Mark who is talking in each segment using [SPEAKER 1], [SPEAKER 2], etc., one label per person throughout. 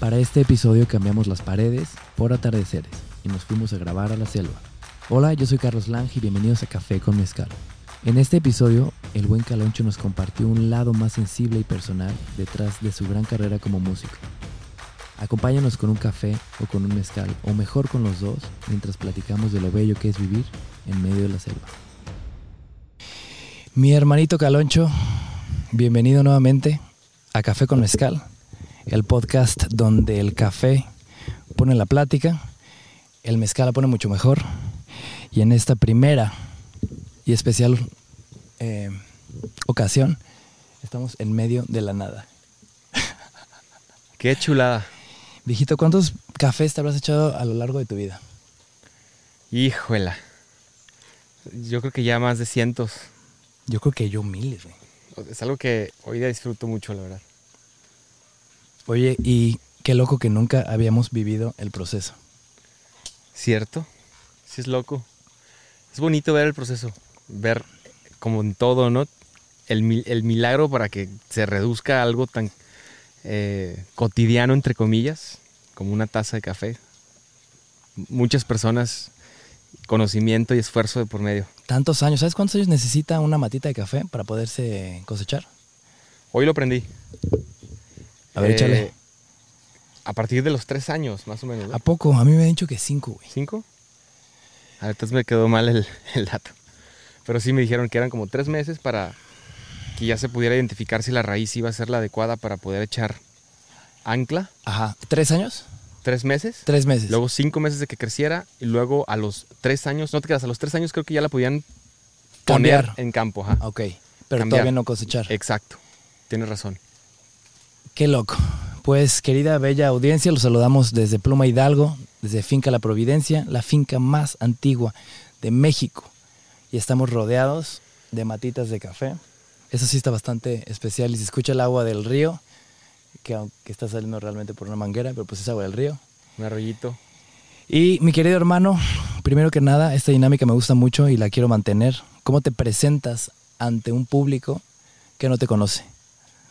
[SPEAKER 1] Para este episodio cambiamos las paredes por atardeceres y nos fuimos a grabar a la selva. Hola, yo soy Carlos Lange y bienvenidos a Café con Mezcal. En este episodio, el buen Caloncho nos compartió un lado más sensible y personal detrás de su gran carrera como músico. Acompáñanos con un café o con un mezcal, o mejor con los dos, mientras platicamos de lo bello que es vivir en medio de la selva. Mi hermanito Caloncho, bienvenido nuevamente a Café con Mezcal, el podcast donde el café pone la plática, el mezcal la pone mucho mejor, y en esta primera y especial eh, ocasión estamos en medio de la nada.
[SPEAKER 2] Qué chulada.
[SPEAKER 1] Viejito, ¿cuántos cafés te habrás echado a lo largo de tu vida?
[SPEAKER 2] Híjola. Yo creo que ya más de cientos.
[SPEAKER 1] Yo creo que yo miles, güey.
[SPEAKER 2] Es algo que hoy día disfruto mucho, la verdad.
[SPEAKER 1] Oye, y qué loco que nunca habíamos vivido el proceso.
[SPEAKER 2] ¿Cierto? Sí es loco. Es bonito ver el proceso, ver como en todo, ¿no? El, el milagro para que se reduzca a algo tan eh, cotidiano, entre comillas, como una taza de café. Muchas personas, conocimiento y esfuerzo de por medio.
[SPEAKER 1] Tantos años, ¿sabes cuántos años necesita una matita de café para poderse cosechar?
[SPEAKER 2] Hoy lo aprendí.
[SPEAKER 1] A ver,
[SPEAKER 2] Eh,
[SPEAKER 1] échale.
[SPEAKER 2] A partir de los tres años, más o menos. ¿no?
[SPEAKER 1] ¿A poco? A mí me han dicho que cinco, güey.
[SPEAKER 2] ¿Cinco? Ah, entonces me quedó mal el, el dato. Pero sí me dijeron que eran como tres meses para que ya se pudiera identificar si la raíz iba a ser la adecuada para poder echar ancla.
[SPEAKER 1] Ajá. ¿Tres años?
[SPEAKER 2] Tres meses.
[SPEAKER 1] Tres meses.
[SPEAKER 2] Luego cinco meses de que creciera y luego a los tres años, no te quedas, a los tres años creo que ya la podían poner
[SPEAKER 1] Cambiar.
[SPEAKER 2] en campo. Ajá.
[SPEAKER 1] Ok. Pero
[SPEAKER 2] Cambiar.
[SPEAKER 1] todavía no cosechar.
[SPEAKER 2] Exacto. Tienes razón.
[SPEAKER 1] Qué loco. Pues querida bella audiencia, los saludamos desde Pluma Hidalgo, desde Finca La Providencia, la finca más antigua de México. Y estamos rodeados de matitas de café. Eso sí está bastante especial y se escucha el agua del río, que aunque está saliendo realmente por una manguera, pero pues es agua del río.
[SPEAKER 2] Un arroyito.
[SPEAKER 1] Y mi querido hermano, primero que nada, esta dinámica me gusta mucho y la quiero mantener. ¿Cómo te presentas ante un público que no te conoce?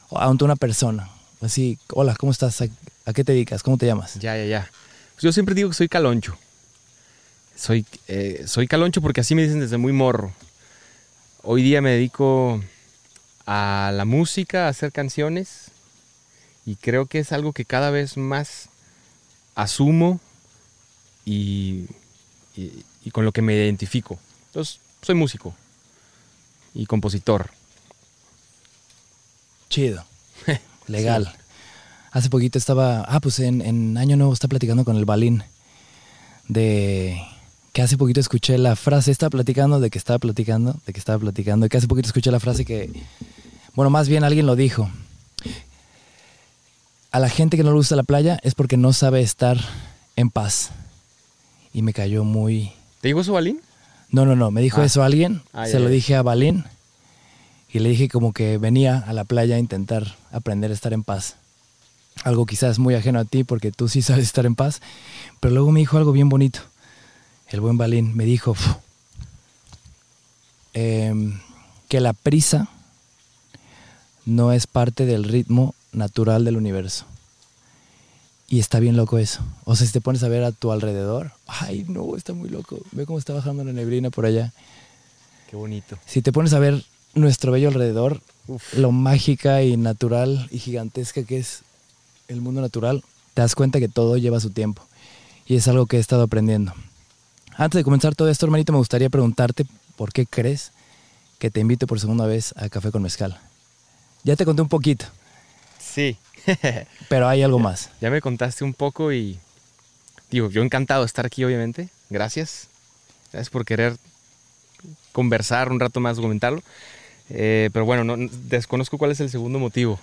[SPEAKER 1] O ante una persona. Así, hola, ¿cómo estás? ¿A, a qué te dedicas? ¿Cómo te llamas?
[SPEAKER 2] Ya, ya, ya. Pues yo siempre digo que soy caloncho. Soy, eh, soy caloncho porque así me dicen desde muy morro. Hoy día me dedico a la música, a hacer canciones. Y creo que es algo que cada vez más asumo y, y- y con lo que me identifico. Entonces, soy músico y compositor.
[SPEAKER 1] Chido. Legal. Hace poquito estaba, ah, pues en, en Año Nuevo está platicando con el Balín de que hace poquito escuché la frase, estaba platicando de que estaba platicando, de que estaba platicando, y que hace poquito escuché la frase que, bueno, más bien alguien lo dijo. A la gente que no le gusta la playa es porque no sabe estar en paz. Y me cayó muy...
[SPEAKER 2] ¿Te digo eso, Balín?
[SPEAKER 1] No, no, no, me dijo
[SPEAKER 2] Ah.
[SPEAKER 1] eso alguien,
[SPEAKER 2] Ah,
[SPEAKER 1] se
[SPEAKER 2] ya,
[SPEAKER 1] lo
[SPEAKER 2] ya.
[SPEAKER 1] dije a Balín y le dije como que venía a la playa a intentar aprender a estar en paz. Algo quizás muy ajeno a ti porque tú sí sabes estar en paz, pero luego me dijo algo bien bonito. El buen Balín me dijo "Fu, em, que la prisa no es parte del ritmo natural del universo. Y está bien loco eso. O sea, si te pones a ver a tu alrededor, ay, no, está muy loco. Ve cómo está bajando la neblina por allá.
[SPEAKER 2] Qué bonito.
[SPEAKER 1] Si te pones a ver nuestro bello alrededor,
[SPEAKER 2] Uf.
[SPEAKER 1] lo mágica y natural y gigantesca que es el mundo natural, te das cuenta que todo lleva su tiempo. Y es algo que he estado aprendiendo. Antes de comenzar todo esto, hermanito, me gustaría preguntarte por qué crees que te invito por segunda vez a Café con Mezcal. Ya te conté un poquito,
[SPEAKER 2] Sí.
[SPEAKER 1] pero hay algo más.
[SPEAKER 2] Ya me contaste un poco y digo, yo encantado de estar aquí, obviamente. Gracias. Gracias por querer conversar un rato más, documentarlo. Eh, pero bueno, no, desconozco cuál es el segundo motivo.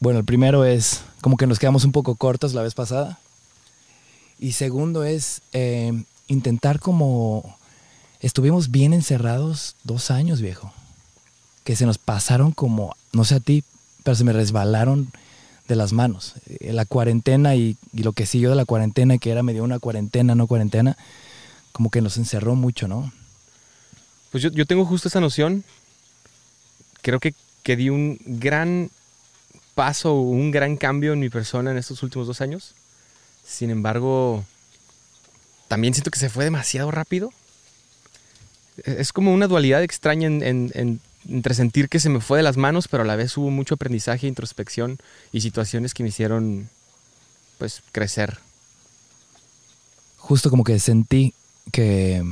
[SPEAKER 1] Bueno, el primero es como que nos quedamos un poco cortos la vez pasada. Y segundo es eh, intentar como... Estuvimos bien encerrados dos años, viejo. Que se nos pasaron como, no sé a ti, pero se me resbalaron de las manos. Eh, La cuarentena y, y lo que siguió de la cuarentena, que era medio una cuarentena, no cuarentena, como que nos encerró mucho, ¿no?
[SPEAKER 2] Pues yo, yo tengo justo esa noción. Creo que, que di un gran paso, un gran cambio en mi persona en estos últimos dos años. Sin embargo, también siento que se fue demasiado rápido. Es como una dualidad extraña entre sentir que se me fue de las manos, pero a la vez hubo mucho aprendizaje, introspección y situaciones que me hicieron pues crecer.
[SPEAKER 1] Justo como que sentí que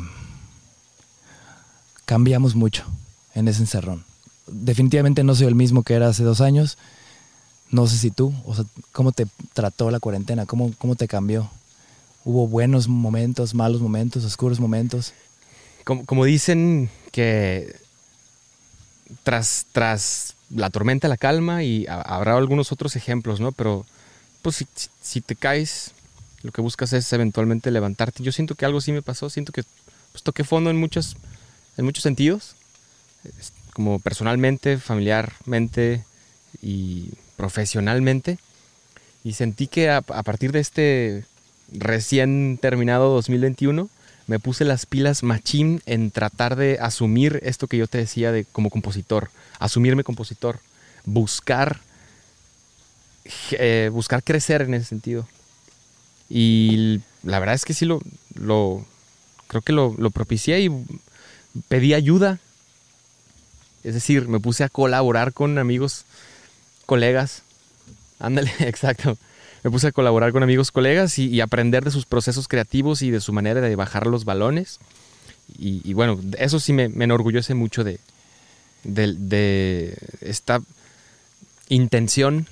[SPEAKER 1] cambiamos mucho en ese encerrón. Definitivamente no soy el mismo que era hace dos años. No sé si tú, o sea, ¿cómo te trató la cuarentena? ¿Cómo, cómo te cambió? ¿Hubo buenos momentos, malos momentos, oscuros momentos?
[SPEAKER 2] Como, dicen que tras, tras la tormenta la calma y habrá algunos otros ejemplos, ¿no? Pero pues si, si, te caes, lo que buscas es eventualmente levantarte. Yo siento que algo sí me pasó, siento que pues, toqué fondo en muchos, en muchos sentidos, como personalmente, familiarmente y profesionalmente. Y sentí que a, partir de este recién terminado 2021, me puse las pilas machín en tratar de asumir esto que yo te decía de como compositor, asumirme compositor, buscar, eh, buscar crecer en ese sentido. Y la verdad es que sí lo, lo creo que lo, lo propicié y pedí ayuda. Es decir, me puse a colaborar con amigos, colegas. Ándale, exacto. Me puse a colaborar con amigos, colegas y, aprender de sus procesos creativos y de su manera de bajar los balones. Y, bueno, eso sí me, enorgullece mucho de, de esta intención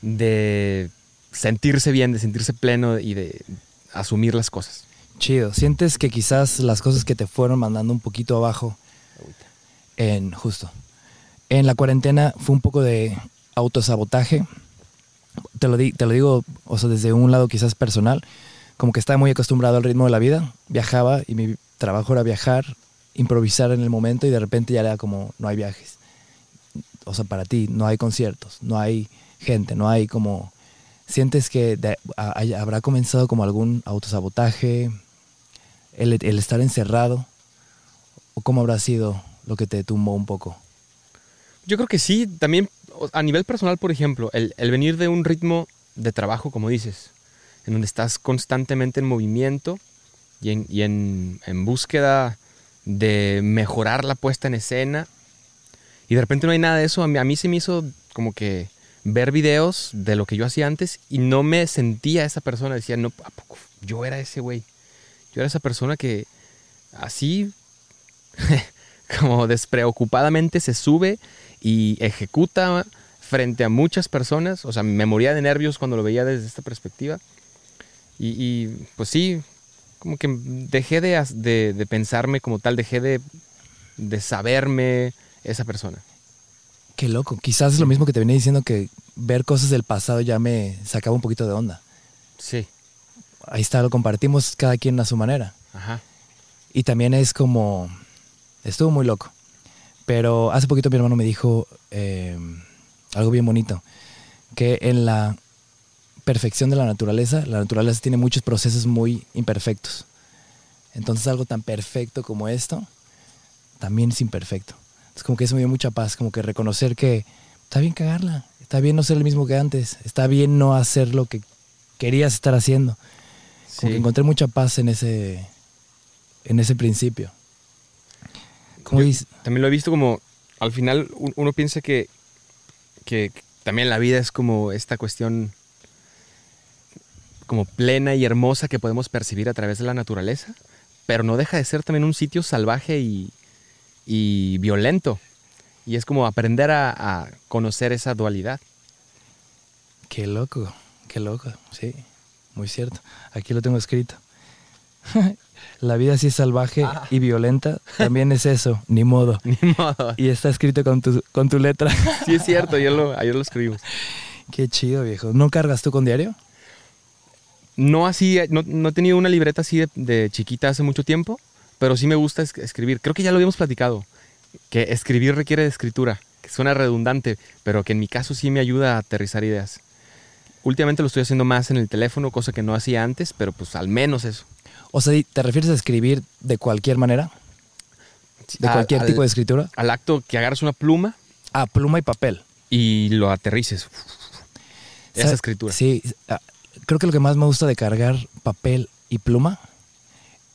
[SPEAKER 2] de sentirse bien, de sentirse pleno y de asumir las cosas.
[SPEAKER 1] Chido. ¿Sientes que quizás las cosas que te fueron mandando un poquito abajo en justo en la cuarentena fue un poco de autosabotaje? Te lo, te lo digo, o sea, desde un lado quizás personal, como que estaba muy acostumbrado al ritmo de la vida, viajaba y mi trabajo era viajar, improvisar en el momento y de repente ya era como no hay viajes. O sea, para ti no hay conciertos, no hay gente, no hay como ¿Sientes que habrá comenzado como algún autosabotaje, el, estar encerrado? ¿O cómo habrá sido lo que te tumbó un poco?
[SPEAKER 2] Yo creo que sí, también a nivel personal, por ejemplo, el, venir de un ritmo de trabajo, como dices, en donde estás constantemente en movimiento y en, búsqueda de mejorar la puesta en escena, y de repente no hay nada de eso, a mí, a mí se me hizo como que ver videos de lo que yo hacía antes y no me sentía esa persona. Decía, no. Yo era ese güey. Yo era esa persona que así, como despreocupadamente se sube y ejecuta frente a muchas personas. O sea, me moría de nervios cuando lo veía desde esta perspectiva. Y, pues sí, como que dejé de, de, pensarme como tal, dejé de, de saberme esa persona.
[SPEAKER 1] Qué loco. Quizás es lo mismo que te venía diciendo que ver cosas del pasado ya me sacaba un poquito de onda.
[SPEAKER 2] Sí.
[SPEAKER 1] Ahí está, lo compartimos cada quien a su manera.
[SPEAKER 2] Ajá.
[SPEAKER 1] Y también es como. Estuvo muy loco. Pero hace poquito mi hermano me dijo eh, algo bien bonito. Que en la perfección de la naturaleza, la naturaleza tiene muchos procesos muy imperfectos. Entonces algo tan perfecto como esto también es imperfecto. Es como que eso me dio mucha paz, como que reconocer que está bien cagarla, está bien no ser el mismo que antes, está bien no hacer lo que querías estar haciendo. Como que encontré mucha paz en ese, en ese principio.
[SPEAKER 2] También lo he visto como, al final uno piensa que, que también la vida es como esta cuestión como plena y hermosa que podemos percibir a través de la naturaleza, pero no deja de ser también un sitio salvaje y, y violento. Y es como aprender a, conocer esa dualidad.
[SPEAKER 1] Qué loco, qué loco, sí, muy cierto. Aquí lo tengo escrito. La vida así es salvaje ah. y violenta, también es eso, ni modo.
[SPEAKER 2] Ni modo.
[SPEAKER 1] Y está escrito con tu, con tu letra.
[SPEAKER 2] Sí, es cierto, ayer lo, ayer lo escribimos.
[SPEAKER 1] Qué chido, viejo. ¿No cargas tú con diario?
[SPEAKER 2] No así, no, he tenido una libreta así de chiquita hace mucho tiempo, pero sí me gusta escribir. Creo que ya lo habíamos platicado, que escribir requiere de escritura, que suena redundante, pero que en mi caso sí me ayuda a aterrizar ideas. Últimamente lo estoy haciendo más en el teléfono, cosa que no hacía antes, pero pues al menos eso.
[SPEAKER 1] O sea, ¿te refieres a escribir de cualquier manera? ¿De cualquier tipo de escritura?
[SPEAKER 2] Al acto que agarras una pluma.
[SPEAKER 1] Ah, pluma y papel.
[SPEAKER 2] Y lo aterrices. esa
[SPEAKER 1] ¿Sabe-
[SPEAKER 2] escritura.
[SPEAKER 1] Sí, ah, creo que lo que más me gusta de cargar papel y pluma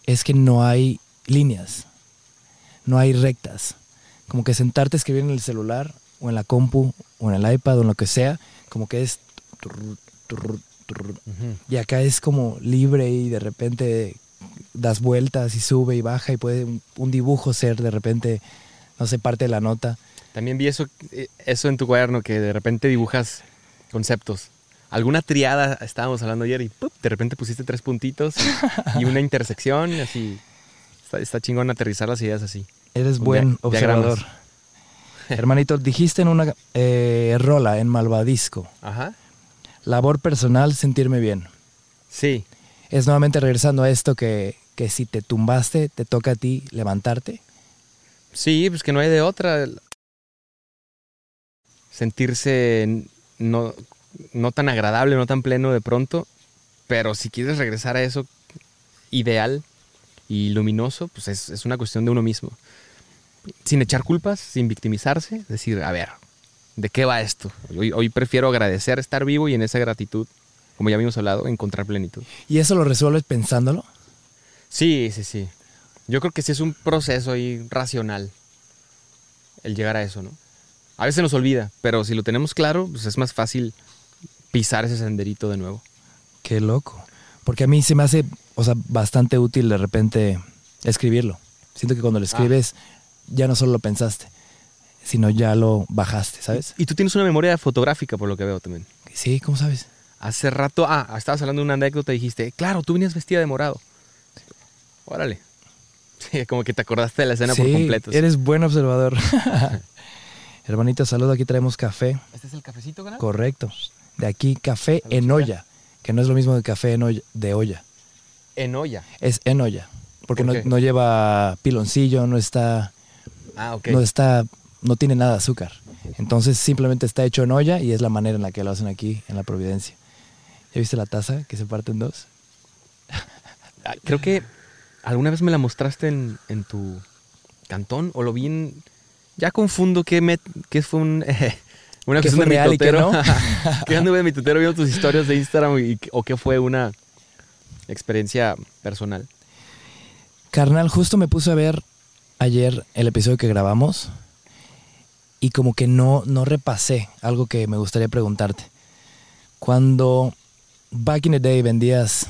[SPEAKER 1] es que no hay líneas, no hay rectas. Como que sentarte a escribir en el celular o en la compu o en el iPad o en lo que sea, como que es... turr, turr, turr.
[SPEAKER 2] Ujú.
[SPEAKER 1] Y acá es como libre y de repente das vueltas y sube y baja y puede un, un dibujo ser de repente, no sé, parte de la nota.
[SPEAKER 2] También vi eso, eh, eso en tu cuaderno, que de repente dibujas conceptos. Alguna triada estábamos hablando ayer y ¡pup! de repente pusiste tres puntitos y una intersección, y así. Está, está chingón aterrizar las ideas así.
[SPEAKER 1] Eres buen
[SPEAKER 2] diagramas.
[SPEAKER 1] observador. Hermanito, dijiste en una eh, rola en Malvadisco,
[SPEAKER 2] Ajá.
[SPEAKER 1] labor personal, sentirme bien.
[SPEAKER 2] Sí,
[SPEAKER 1] Es nuevamente regresando a esto que, que si te tumbaste, te toca a ti levantarte.
[SPEAKER 2] sí, pues que no hay de otra. Sentirse no, no tan agradable, no tan pleno de pronto, pero si quieres regresar a eso ideal y luminoso, pues es, es una cuestión de uno mismo. Sin echar culpas, sin victimizarse, decir, a ver, ¿de qué va esto? Hoy, hoy prefiero agradecer estar vivo y en esa gratitud, como ya habíamos hablado, encontrar plenitud.
[SPEAKER 1] ¿Y eso lo resuelves pensándolo?
[SPEAKER 2] Sí, sí, sí. Yo creo que sí es un proceso ahí racional el llegar a eso, ¿no? A veces nos olvida, pero si lo tenemos claro, pues es más fácil pisar ese senderito de nuevo.
[SPEAKER 1] Qué loco. Porque a mí se me hace, o sea, bastante útil de repente escribirlo. Siento que cuando lo escribes ya no solo lo pensaste, sino ya lo bajaste, ¿sabes?
[SPEAKER 2] Y tú tienes una memoria fotográfica, por lo que veo también.
[SPEAKER 1] Sí, ¿cómo sabes?
[SPEAKER 2] Hace rato, ah, estabas hablando de una anécdota y dijiste, claro, tú venías vestida de morado. Órale. Sí, como que te acordaste de la escena por
[SPEAKER 1] Sí,
[SPEAKER 2] completo.
[SPEAKER 1] Eres buen observador. Hermanito, saludo. Aquí traemos café.
[SPEAKER 2] ¿Este es el cafecito, canal?
[SPEAKER 1] Correcto. De aquí, café en olla. Que no es lo mismo que café en olla, de olla.
[SPEAKER 2] En olla.
[SPEAKER 1] Es en olla. Porque
[SPEAKER 2] ¿Por
[SPEAKER 1] no, no lleva piloncillo, no está,
[SPEAKER 2] Ah, ok.
[SPEAKER 1] no está, no tiene nada de azúcar. Entonces simplemente está hecho en olla y es la manera en la que lo hacen aquí en la Providencia. ¿Ya viste la taza que se parte en dos?
[SPEAKER 2] Ah, Creo que alguna vez me la mostraste en, en tu cantón o lo vi en... Ya confundo qué, me, qué fue un, una
[SPEAKER 1] ¿Qué
[SPEAKER 2] cuestión
[SPEAKER 1] fue
[SPEAKER 2] de mi
[SPEAKER 1] no?
[SPEAKER 2] que anduve en mi totero viendo tus historias de Instagram y, o qué fue una experiencia personal.
[SPEAKER 1] Carnal, justo me puse a ver ayer el episodio que grabamos y como que no, no repasé algo que me gustaría preguntarte. Cuando back in the day vendías,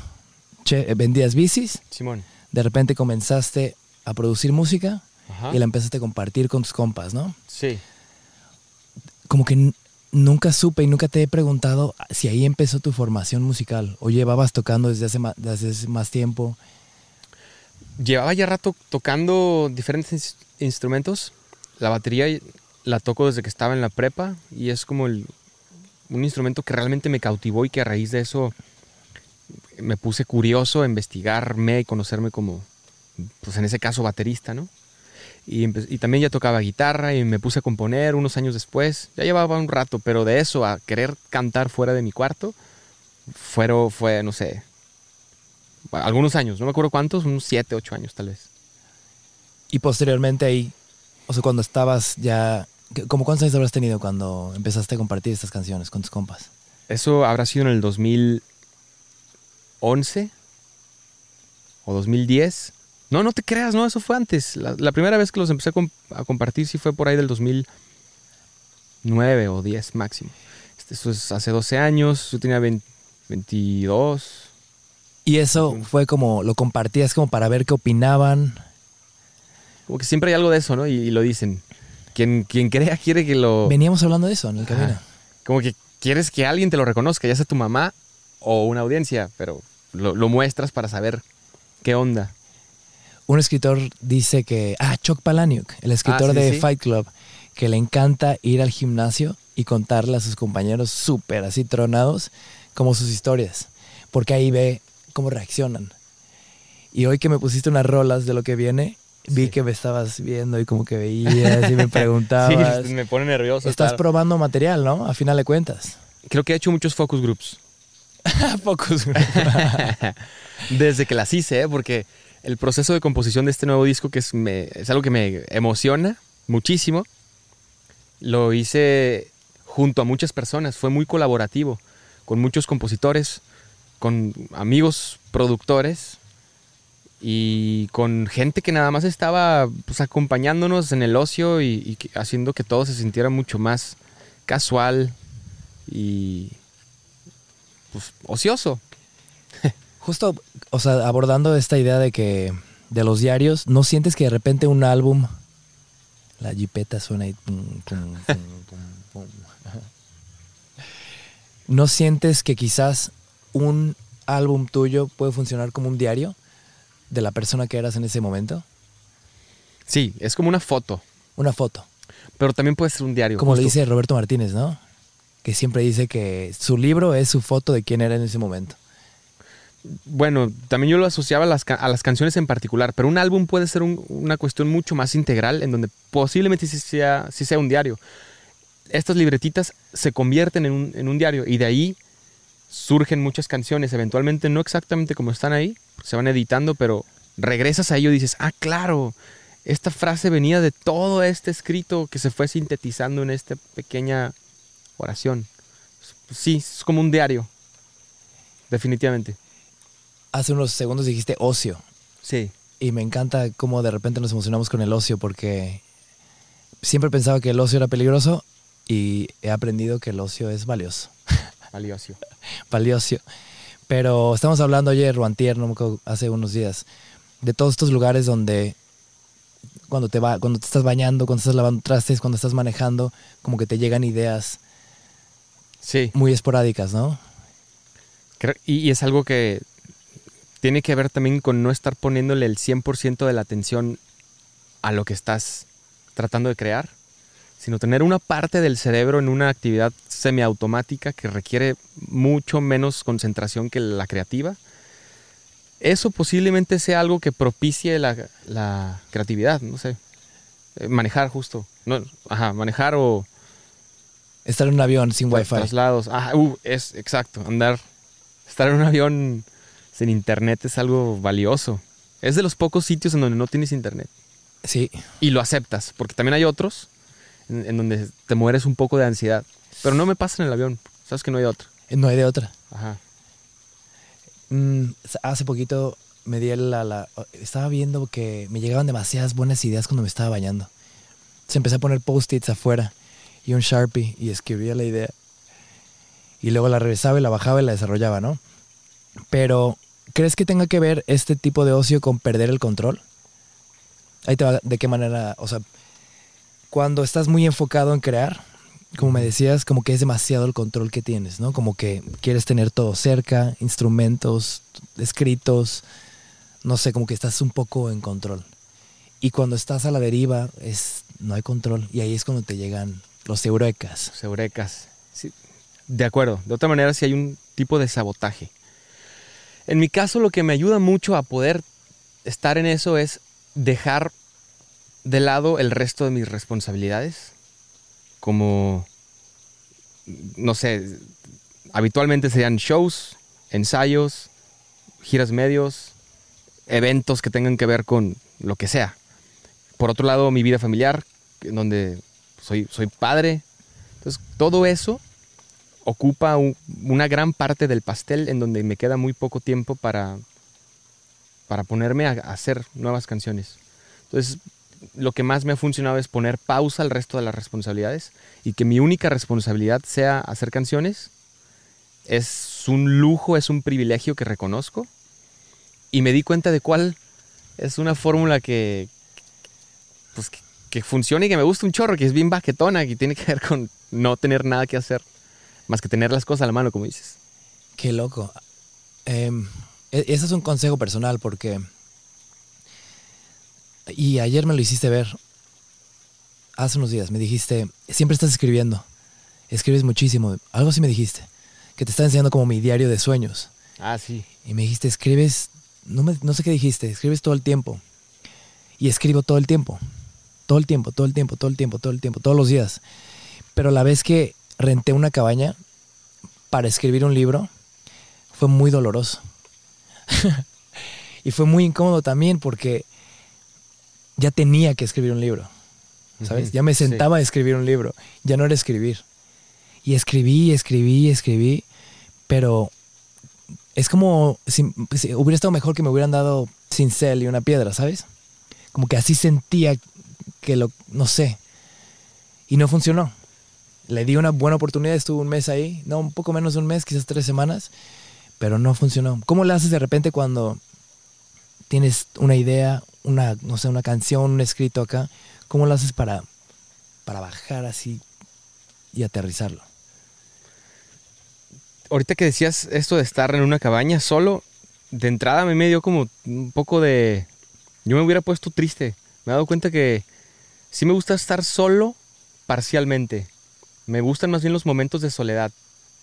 [SPEAKER 1] che- eh, vendías bicis,
[SPEAKER 2] Simón.
[SPEAKER 1] de repente comenzaste a producir música
[SPEAKER 2] Ajá.
[SPEAKER 1] y la empezaste a compartir con tus compas, ¿no?
[SPEAKER 2] Sí.
[SPEAKER 1] Como que nunca supe y nunca te he preguntado si ahí empezó tu formación musical o llevabas tocando desde hace, ma- desde hace más tiempo.
[SPEAKER 2] Llevaba ya rato tocando diferentes ins- instrumentos. La batería la toco desde que estaba en la prepa y es como el- un instrumento que realmente me cautivó y que a raíz de eso me puse curioso a investigarme y conocerme como, pues en ese caso, baterista, ¿no? Y, también ya tocaba guitarra y me puse a componer unos años después. Ya llevaba un rato, pero de eso a querer cantar fuera de mi cuarto, fueron, fue, no sé, algunos años, no me acuerdo cuántos, unos siete, ocho años tal vez.
[SPEAKER 1] Y posteriormente ahí, o sea, cuando estabas ya... ¿Cómo cuántos años habrás tenido cuando empezaste a compartir estas canciones con tus compas?
[SPEAKER 2] Eso habrá sido en el 2011 o 2010. No, no te creas, no, eso fue antes. La, la primera vez que los empecé a, com- a compartir sí fue por ahí del 2009 o 10 máximo. Este, Eso es hace 12 años, yo tenía 20 22.
[SPEAKER 1] Y eso fue como, lo compartías como para ver qué opinaban.
[SPEAKER 2] Como que siempre hay algo de eso, ¿no? Y, y lo dicen. Quien, quien crea quiere que lo...
[SPEAKER 1] Veníamos hablando de eso en el
[SPEAKER 2] Ajá.
[SPEAKER 1] camino.
[SPEAKER 2] Como que quieres que alguien te lo reconozca, ya sea tu mamá o una audiencia, pero lo, lo muestras para saber qué onda.
[SPEAKER 1] Un escritor dice que, ah, Chuck Palahniuk, el escritor
[SPEAKER 2] Ah, sí,
[SPEAKER 1] de
[SPEAKER 2] sí.
[SPEAKER 1] Fight Club, que le encanta ir al gimnasio y contarle a sus compañeros súper así tronados como sus historias, porque ahí ve cómo reaccionan. Y hoy que me pusiste unas rolas de lo que viene, vi
[SPEAKER 2] Sí.
[SPEAKER 1] que me estabas viendo y como que veías y me preguntabas.
[SPEAKER 2] Sí, me pone nervioso.
[SPEAKER 1] Estás
[SPEAKER 2] estar-
[SPEAKER 1] probando material, ¿no? A final de cuentas.
[SPEAKER 2] Creo que he hecho muchos focus groups.
[SPEAKER 1] Focus.
[SPEAKER 2] Desde que las hice, ¿eh? porque el proceso de composición de este nuevo disco, que es, me- es algo que me emociona muchísimo, lo hice junto a muchas personas, fue muy colaborativo. con muchos compositores, con amigos productores y con gente que nada más estaba pues, acompañándonos en el ocio y, y haciendo que todo se sintiera mucho más casual y pues ocioso.
[SPEAKER 1] Justo, o sea, abordando esta idea de que de los diarios, ¿no sientes que de repente un álbum, la jipeta suena pum? ¿No sientes que quizás un álbum tuyo puede funcionar como un diario de la persona que eras en ese momento?
[SPEAKER 2] Sí, es como una foto,
[SPEAKER 1] Una foto,
[SPEAKER 2] pero también puede ser un diario.
[SPEAKER 1] como
[SPEAKER 2] justo.
[SPEAKER 1] dice Roberto Martínez, ¿no? Que siempre dice que su libro es su foto de quién era en ese momento.
[SPEAKER 2] Bueno, también yo lo asociaba a las, ca- a las canciones en particular, pero un álbum puede ser un- una cuestión mucho más integral en donde posiblemente sí sea, sí sea un diario. Estas libretitas se convierten en un, en un diario y de ahí surgen muchas canciones, eventualmente no exactamente como están ahí, se van editando, pero regresas a ello y dices, ah, claro, esta frase venía de todo este escrito que se fue sintetizando en esta pequeña oración. Sí, es como un diario, definitivamente.
[SPEAKER 1] Hace unos segundos dijiste ocio.
[SPEAKER 2] Sí.
[SPEAKER 1] Y me encanta cómo de repente nos emocionamos con el ocio porque siempre pensaba que el ocio era peligroso y he aprendido que el ocio es valioso.
[SPEAKER 2] Valioso.
[SPEAKER 1] Valioso. Pero estamos hablando ayer o antier, no me acuerdo, hace unos días, de todos estos lugares donde cuando te, va, cuando te estás bañando, cuando estás lavando trastes, cuando estás manejando, como que te llegan ideas
[SPEAKER 2] Sí.
[SPEAKER 1] muy esporádicas, ¿no?
[SPEAKER 2] Creo- Y, y es algo que tiene que ver también con no estar poniéndole el 100% de la atención a lo que estás tratando de crear, sino tener una parte del cerebro en una actividad semiautomática que requiere mucho menos concentración que la creativa. Eso posiblemente sea algo que propicie la, la creatividad, no sé. Eh, Manejar justo. No, ajá, manejar o
[SPEAKER 1] Estar en un avión sin wifi.
[SPEAKER 2] traslados. Ah, uh, es exacto. Andar, estar en un avión sin internet es algo valioso. Es de los pocos sitios en donde no tienes internet.
[SPEAKER 1] Sí,
[SPEAKER 2] Y lo aceptas, porque también hay otros en, en donde te mueres un poco de ansiedad. Pero no me pasa en el avión. Sabes que no hay otra.
[SPEAKER 1] no hay de otra.
[SPEAKER 2] Ajá.
[SPEAKER 1] Mm, hace poquito me di la, la- Estaba viendo que me llegaban demasiadas buenas ideas cuando me estaba bañando. Se empecé a poner post-its afuera y un Sharpie y escribía la idea. Y luego la regresaba y la bajaba y la desarrollaba, ¿no? Pero, ¿crees que tenga que ver este tipo de ocio con perder el control? Ahí te va, ¿de qué manera? O sea, cuando estás muy enfocado en crear, como me decías, como que es demasiado el control que tienes, ¿no? Como que quieres tener todo cerca, instrumentos, escritos, no sé, como que estás un poco en control. Y cuando estás a la deriva, es, no hay control. Y ahí es cuando te llegan los eurekas.
[SPEAKER 2] Los eurekas. Sí, de acuerdo. De otra manera, sí hay un tipo de sabotaje. En mi caso, lo que me ayuda mucho a poder estar en eso es dejar de lado el resto de mis responsabilidades. Como, no sé, habitualmente serían shows, ensayos, giras medios, eventos que tengan que ver con lo que sea. Por otro lado, mi vida familiar, donde soy, soy padre. Entonces, todo eso ocupa un- una gran parte del pastel en donde me queda muy poco tiempo para, para ponerme a hacer nuevas canciones. Entonces, lo que más me ha funcionado es poner pausa al resto de las responsabilidades y que mi única responsabilidad sea hacer canciones. Es un lujo, es un privilegio que reconozco y me di cuenta de cuál es una fórmula que, pues, que, funciona y que me gusta un chorro, que es bien baquetona, que tiene que ver con no tener nada que hacer, más que tener las cosas a la mano, como dices.
[SPEAKER 1] Qué loco. Em, e- ese es un consejo personal porque... Y ayer me lo hiciste ver. Hace unos días me dijiste, siempre estás escribiendo. Escribes muchísimo. Algo así me dijiste. Que te está enseñando como mi diario de sueños.
[SPEAKER 2] Ah, sí.
[SPEAKER 1] Y me dijiste, escribes, no, me- no sé qué dijiste, escribes todo el tiempo. Y escribo todo el tiempo. Todo el tiempo, todo el tiempo, todo el tiempo, todo el tiempo, todos los días. Pero la vez que renté una cabaña para escribir un libro, fue muy doloroso. y fue muy incómodo también porque ya tenía que escribir un libro. ¿Sabes? Ya me
[SPEAKER 2] sí.
[SPEAKER 1] sentaba a escribir un libro. Ya no era escribir. Y escribí, escribí, escribí. pero es como si, si hubiera estado mejor que me hubieran dado cincel y una piedra, ¿sabes? Como que así sentía que lo, no sé, y no funcionó. Le di una buena oportunidad, estuve un mes ahí, no, un poco menos de un mes, quizás tres semanas, pero no funcionó. ¿Cómo lo haces de repente cuando tienes una idea, una, no sé, una canción, un escrito acá? ¿Cómo lo haces para, para bajar así y aterrizarlo?
[SPEAKER 2] Ahorita que decías esto de estar en una cabaña solo, de entrada a mí me dio como un poco de... Yo me hubiera puesto triste. Me he dado cuenta que sí me gusta estar solo parcialmente. Me gustan más bien los momentos de soledad.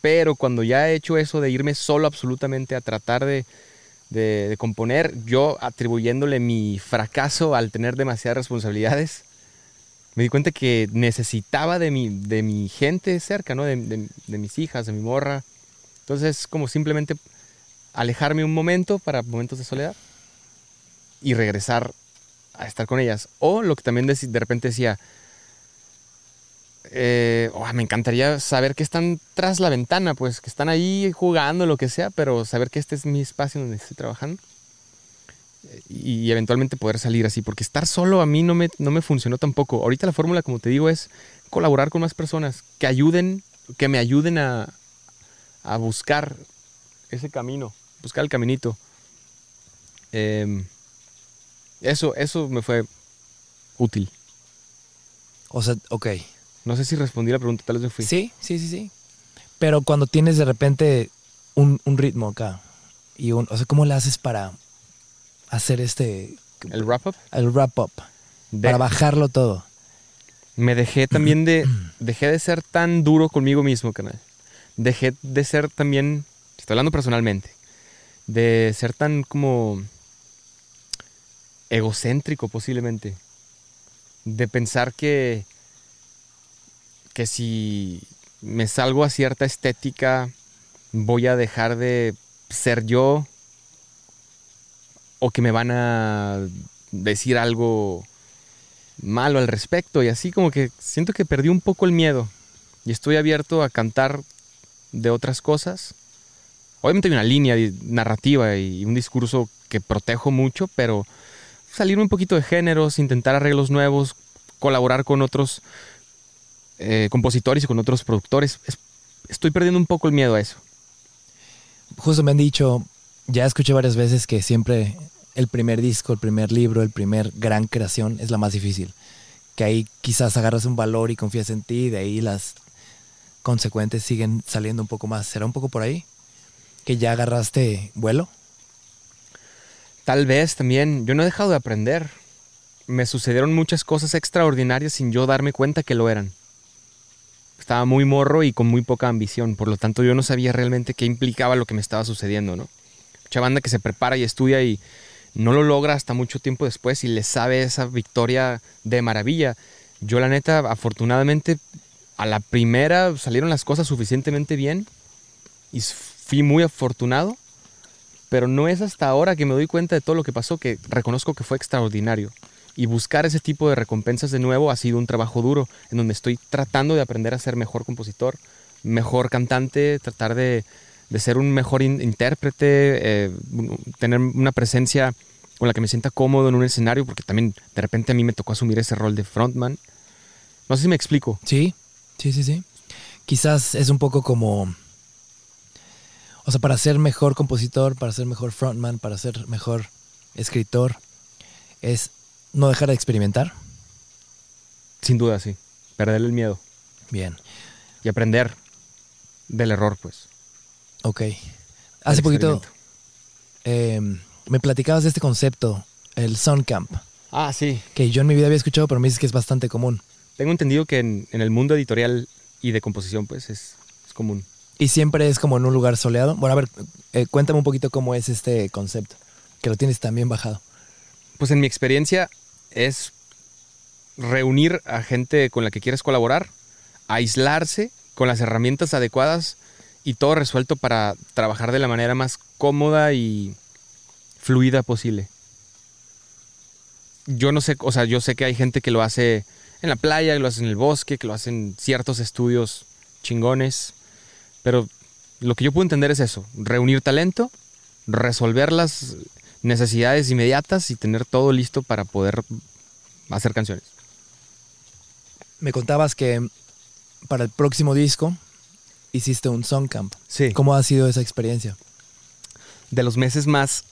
[SPEAKER 2] Pero cuando ya he hecho eso de irme solo absolutamente a tratar de, de, componer, yo atribuyéndole mi fracaso al tener demasiadas responsabilidades, me di cuenta que necesitaba de mi, de mi gente cerca, ¿no? De, de, mis hijas, de mi morra. Entonces, como simplemente alejarme un momento para momentos de soledad y regresar a estar con ellas. O lo que también de, de repente decía, eh, oh, me encantaría saber que están tras la ventana, pues que están ahí jugando, lo que sea, pero saber que este es mi espacio donde estoy trabajando y, eventualmente poder salir así, porque estar solo a mí no me, no me funcionó tampoco. Ahorita la fórmula, como te digo, es colaborar con más personas que ayuden, que me ayuden a, a buscar ese camino, buscar el caminito. Em, eso, eso me fue útil.
[SPEAKER 1] O sea, ok.
[SPEAKER 2] No sé si respondí la pregunta, tal vez me fui.
[SPEAKER 1] Sí, sí, sí, sí. Pero cuando tienes de repente un, ritmo acá, y un, o sea, ¿cómo le haces para hacer este...
[SPEAKER 2] ¿El wrap-up?
[SPEAKER 1] El wrap-up. Para bajarlo todo.
[SPEAKER 2] Me dejé también de... Dejé de ser tan duro conmigo mismo, canal. Dejé de ser también... Estoy hablando personalmente. De ser tan como... Egocéntrico posiblemente. De pensar que que si me salgo a cierta estética voy a dejar de ser yo o que me van a decir algo malo al respecto y así como que siento que perdí un poco el miedo y estoy abierto a cantar de otras cosas. Obviamente hay una línea narrativa y un discurso que protejo mucho, pero salirme un poquito de géneros, intentar arreglos nuevos, colaborar con otros eh, compositores y con otros productores. estoy perdiendo un poco el miedo a eso.
[SPEAKER 1] Justo me han dicho, ya escuché varias veces que siempre el primer disco, el primer libro, el primer gran creación es la más difícil. Que ahí quizás agarras un valor y confías en ti, y de ahí las consecuentes siguen saliendo un poco más. ¿Será un poco por ahí? ¿Que ya agarraste vuelo?
[SPEAKER 2] Tal vez también. Yo no he dejado de aprender. Me sucedieron muchas cosas extraordinarias sin yo darme cuenta que lo eran estaba muy morro y con muy poca ambición, por lo tanto yo no sabía realmente qué implicaba lo que me estaba sucediendo, ¿no? Mucha banda que se prepara y estudia y no lo logra hasta mucho tiempo después y le sabe esa victoria de maravilla. Yo la neta, afortunadamente, a la primera salieron las cosas suficientemente bien y fui muy afortunado, pero no es hasta ahora que me doy cuenta de todo lo que pasó que reconozco que fue extraordinario y buscar ese tipo de recompensas de nuevo ha sido un trabajo duro, en donde estoy tratando de aprender a ser mejor compositor, mejor cantante, tratar de, ser un mejor intérprete, eh, tener una presencia con la que me sienta cómodo en un escenario, porque también de repente a mí me tocó asumir ese rol de frontman. No sé si me explico.
[SPEAKER 1] Sí, sí, sí, sí. Quizás es un poco como... O sea, para ser mejor compositor, para ser mejor frontman, para ser mejor escritor, es no dejar de experimentar.
[SPEAKER 2] Sin duda, sí. Perder el miedo.
[SPEAKER 1] Bien.
[SPEAKER 2] Y aprender del error, pues.
[SPEAKER 1] Ok. Hace poquito em, me platicabas de este concepto, el Sun Camp.
[SPEAKER 2] Ah, sí.
[SPEAKER 1] Que yo en mi vida había escuchado, pero me dices que es bastante común.
[SPEAKER 2] Tengo entendido que en, el mundo editorial y de composición, pues es, común.
[SPEAKER 1] Y siempre es como en un lugar soleado. Bueno, a ver, eh, cuéntame un poquito cómo es este concepto, que lo tienes también bajado.
[SPEAKER 2] Pues en mi experiencia, es reunir a gente con la que quieres colaborar, aislarse con las herramientas adecuadas y todo resuelto para trabajar de la manera más cómoda y fluida posible. Yo no sé, o sea, yo sé que hay gente que lo hace en la playa, que lo hace en el bosque, que lo hace en ciertos estudios chingones, pero lo que yo puedo entender es eso, reunir talento, resolver las necesidades inmediatas y tener todo listo para poder hacer canciones.
[SPEAKER 1] Me contabas que para el próximo disco hiciste un song camp.
[SPEAKER 2] Sí.
[SPEAKER 1] ¿Cómo ha sido esa experiencia?
[SPEAKER 2] De los meses más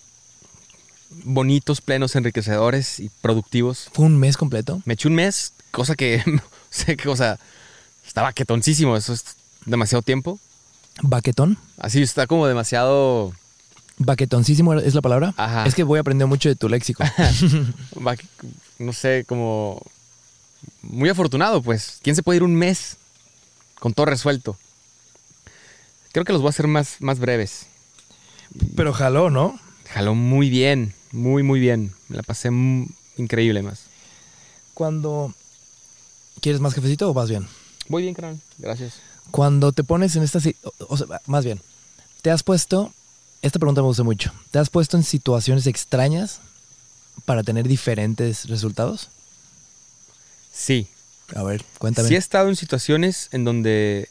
[SPEAKER 2] bonitos, plenos, enriquecedores y productivos.
[SPEAKER 1] ¿Fue un mes completo?
[SPEAKER 2] Me eché un mes, cosa que, sé que, o sea, estaba quetoncísimo, eso es demasiado tiempo.
[SPEAKER 1] ¿Baquetón?
[SPEAKER 2] Así está como demasiado...
[SPEAKER 1] ¿Baquetoncísimo es la palabra?
[SPEAKER 2] Ajá.
[SPEAKER 1] Es que voy a aprender mucho de tu léxico.
[SPEAKER 2] no sé, como muy afortunado, pues. ¿Quién se puede ir un mes con todo resuelto? Creo que los voy a hacer más, más breves.
[SPEAKER 1] Pero jaló, ¿no?
[SPEAKER 2] Jaló muy bien, muy, muy bien. Me la pasé increíble más.
[SPEAKER 1] Cuando... ¿Quieres más cafecito o vas bien?
[SPEAKER 2] Muy bien, canal. Gracias.
[SPEAKER 1] Cuando te pones en esta... o sea, más bien, ¿te has puesto... Esta pregunta me gusta mucho. ¿Te has puesto en situaciones extrañas para tener diferentes resultados?
[SPEAKER 2] Sí.
[SPEAKER 1] A ver, cuéntame.
[SPEAKER 2] Sí he estado en situaciones en donde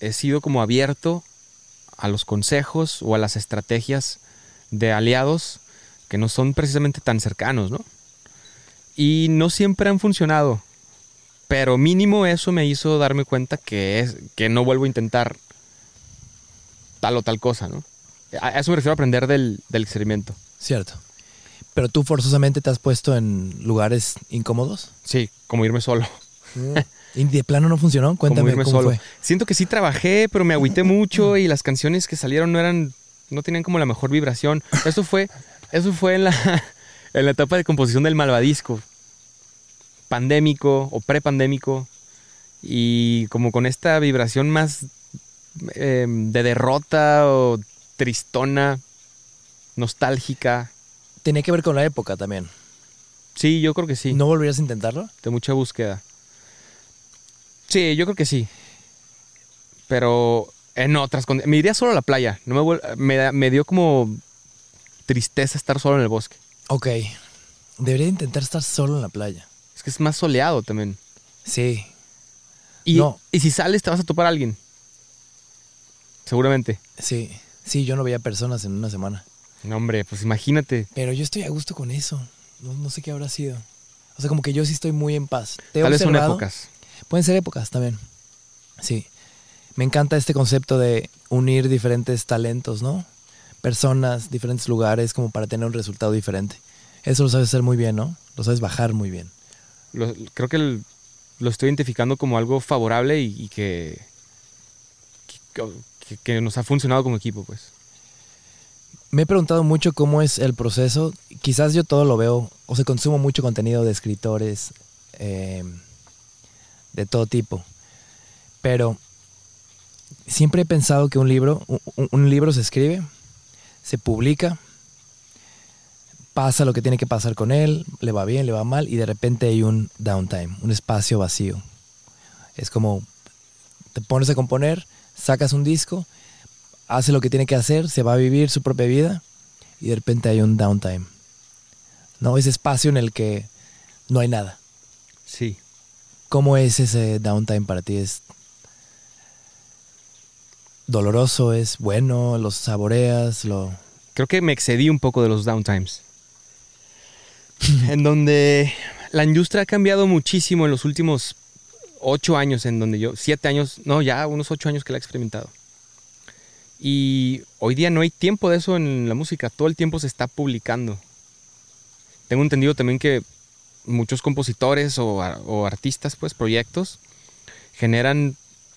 [SPEAKER 2] he sido como abierto a los consejos o a las estrategias de aliados que no son precisamente tan cercanos, ¿no? Y no siempre han funcionado. Pero mínimo eso me hizo darme cuenta que, es, que no vuelvo a intentar tal o tal cosa, ¿no? A eso me refiero a aprender del, del experimento.
[SPEAKER 1] Cierto. Pero tú forzosamente te has puesto en lugares incómodos.
[SPEAKER 2] Sí, como irme solo.
[SPEAKER 1] ¿Y de plano no funcionó? Cuéntame
[SPEAKER 2] como irme
[SPEAKER 1] cómo
[SPEAKER 2] solo.
[SPEAKER 1] fue.
[SPEAKER 2] Siento que sí trabajé, pero me agüité mucho y las canciones que salieron no eran, no tenían como la mejor vibración. Eso fue, eso fue en la, en la etapa de composición del Malvadisco. Pandémico o prepandémico. Y como con esta vibración más eh, de derrota o tristona, nostálgica.
[SPEAKER 1] Tenía que ver con la época también.
[SPEAKER 2] Sí, yo creo que sí.
[SPEAKER 1] ¿No volverías a intentarlo?
[SPEAKER 2] de mucha búsqueda. Sí, yo creo que sí. Pero en otras condiciones. Me iría solo a la playa. No me, me, me dio como tristeza estar solo en el bosque.
[SPEAKER 1] Ok. Debería intentar estar solo en la playa.
[SPEAKER 2] Es que es más soleado también.
[SPEAKER 1] Sí.
[SPEAKER 2] Y,
[SPEAKER 1] No.
[SPEAKER 2] y si sales te vas a topar a alguien. Seguramente.
[SPEAKER 1] Sí. Sí, yo no veía personas en una semana.
[SPEAKER 2] No, hombre, pues imagínate.
[SPEAKER 1] Pero yo estoy a gusto con eso. No, no sé qué habrá sido. O sea, como que yo sí estoy muy en paz. Te
[SPEAKER 2] Tal vez son épocas.
[SPEAKER 1] Pueden ser épocas también. Sí. Me encanta este concepto de unir diferentes talentos, ¿no? Personas, diferentes lugares, como para tener un resultado diferente. Eso lo sabes hacer muy bien, ¿no? Lo sabes bajar muy bien.
[SPEAKER 2] Lo- creo que el- lo estoy identificando como algo favorable y, y que, que, que nos ha funcionado como equipo, pues.
[SPEAKER 1] Me he preguntado mucho cómo es el proceso. Quizás yo todo lo veo, o sea, consumo mucho contenido de escritores eh, de todo tipo. Pero siempre he pensado que un libro, un, libro se escribe, se publica, pasa lo que tiene que pasar con él, le va bien, le va mal, y de repente hay un downtime, un espacio vacío. Es como te pones a componer, sacas un disco, hace lo que tiene que hacer, se va a vivir su propia vida y de repente hay un downtime. ¿No? Ese espacio en el que no hay nada.
[SPEAKER 2] Sí.
[SPEAKER 1] ¿Cómo es ese downtime para ti? ¿Es doloroso? ¿Es bueno? ¿Lo saboreas? ¿Lo...
[SPEAKER 2] creo que me excedí un poco de los downtimes. en donde la industria ha cambiado muchísimo en los últimos ocho años, en donde yo, siete años, no, ya unos ocho años que la he experimentado. Y hoy día no hay tiempo de eso en la música, todo el tiempo se está publicando. Tengo entendido también que muchos compositores o, ar- o artistas, pues, proyectos, generan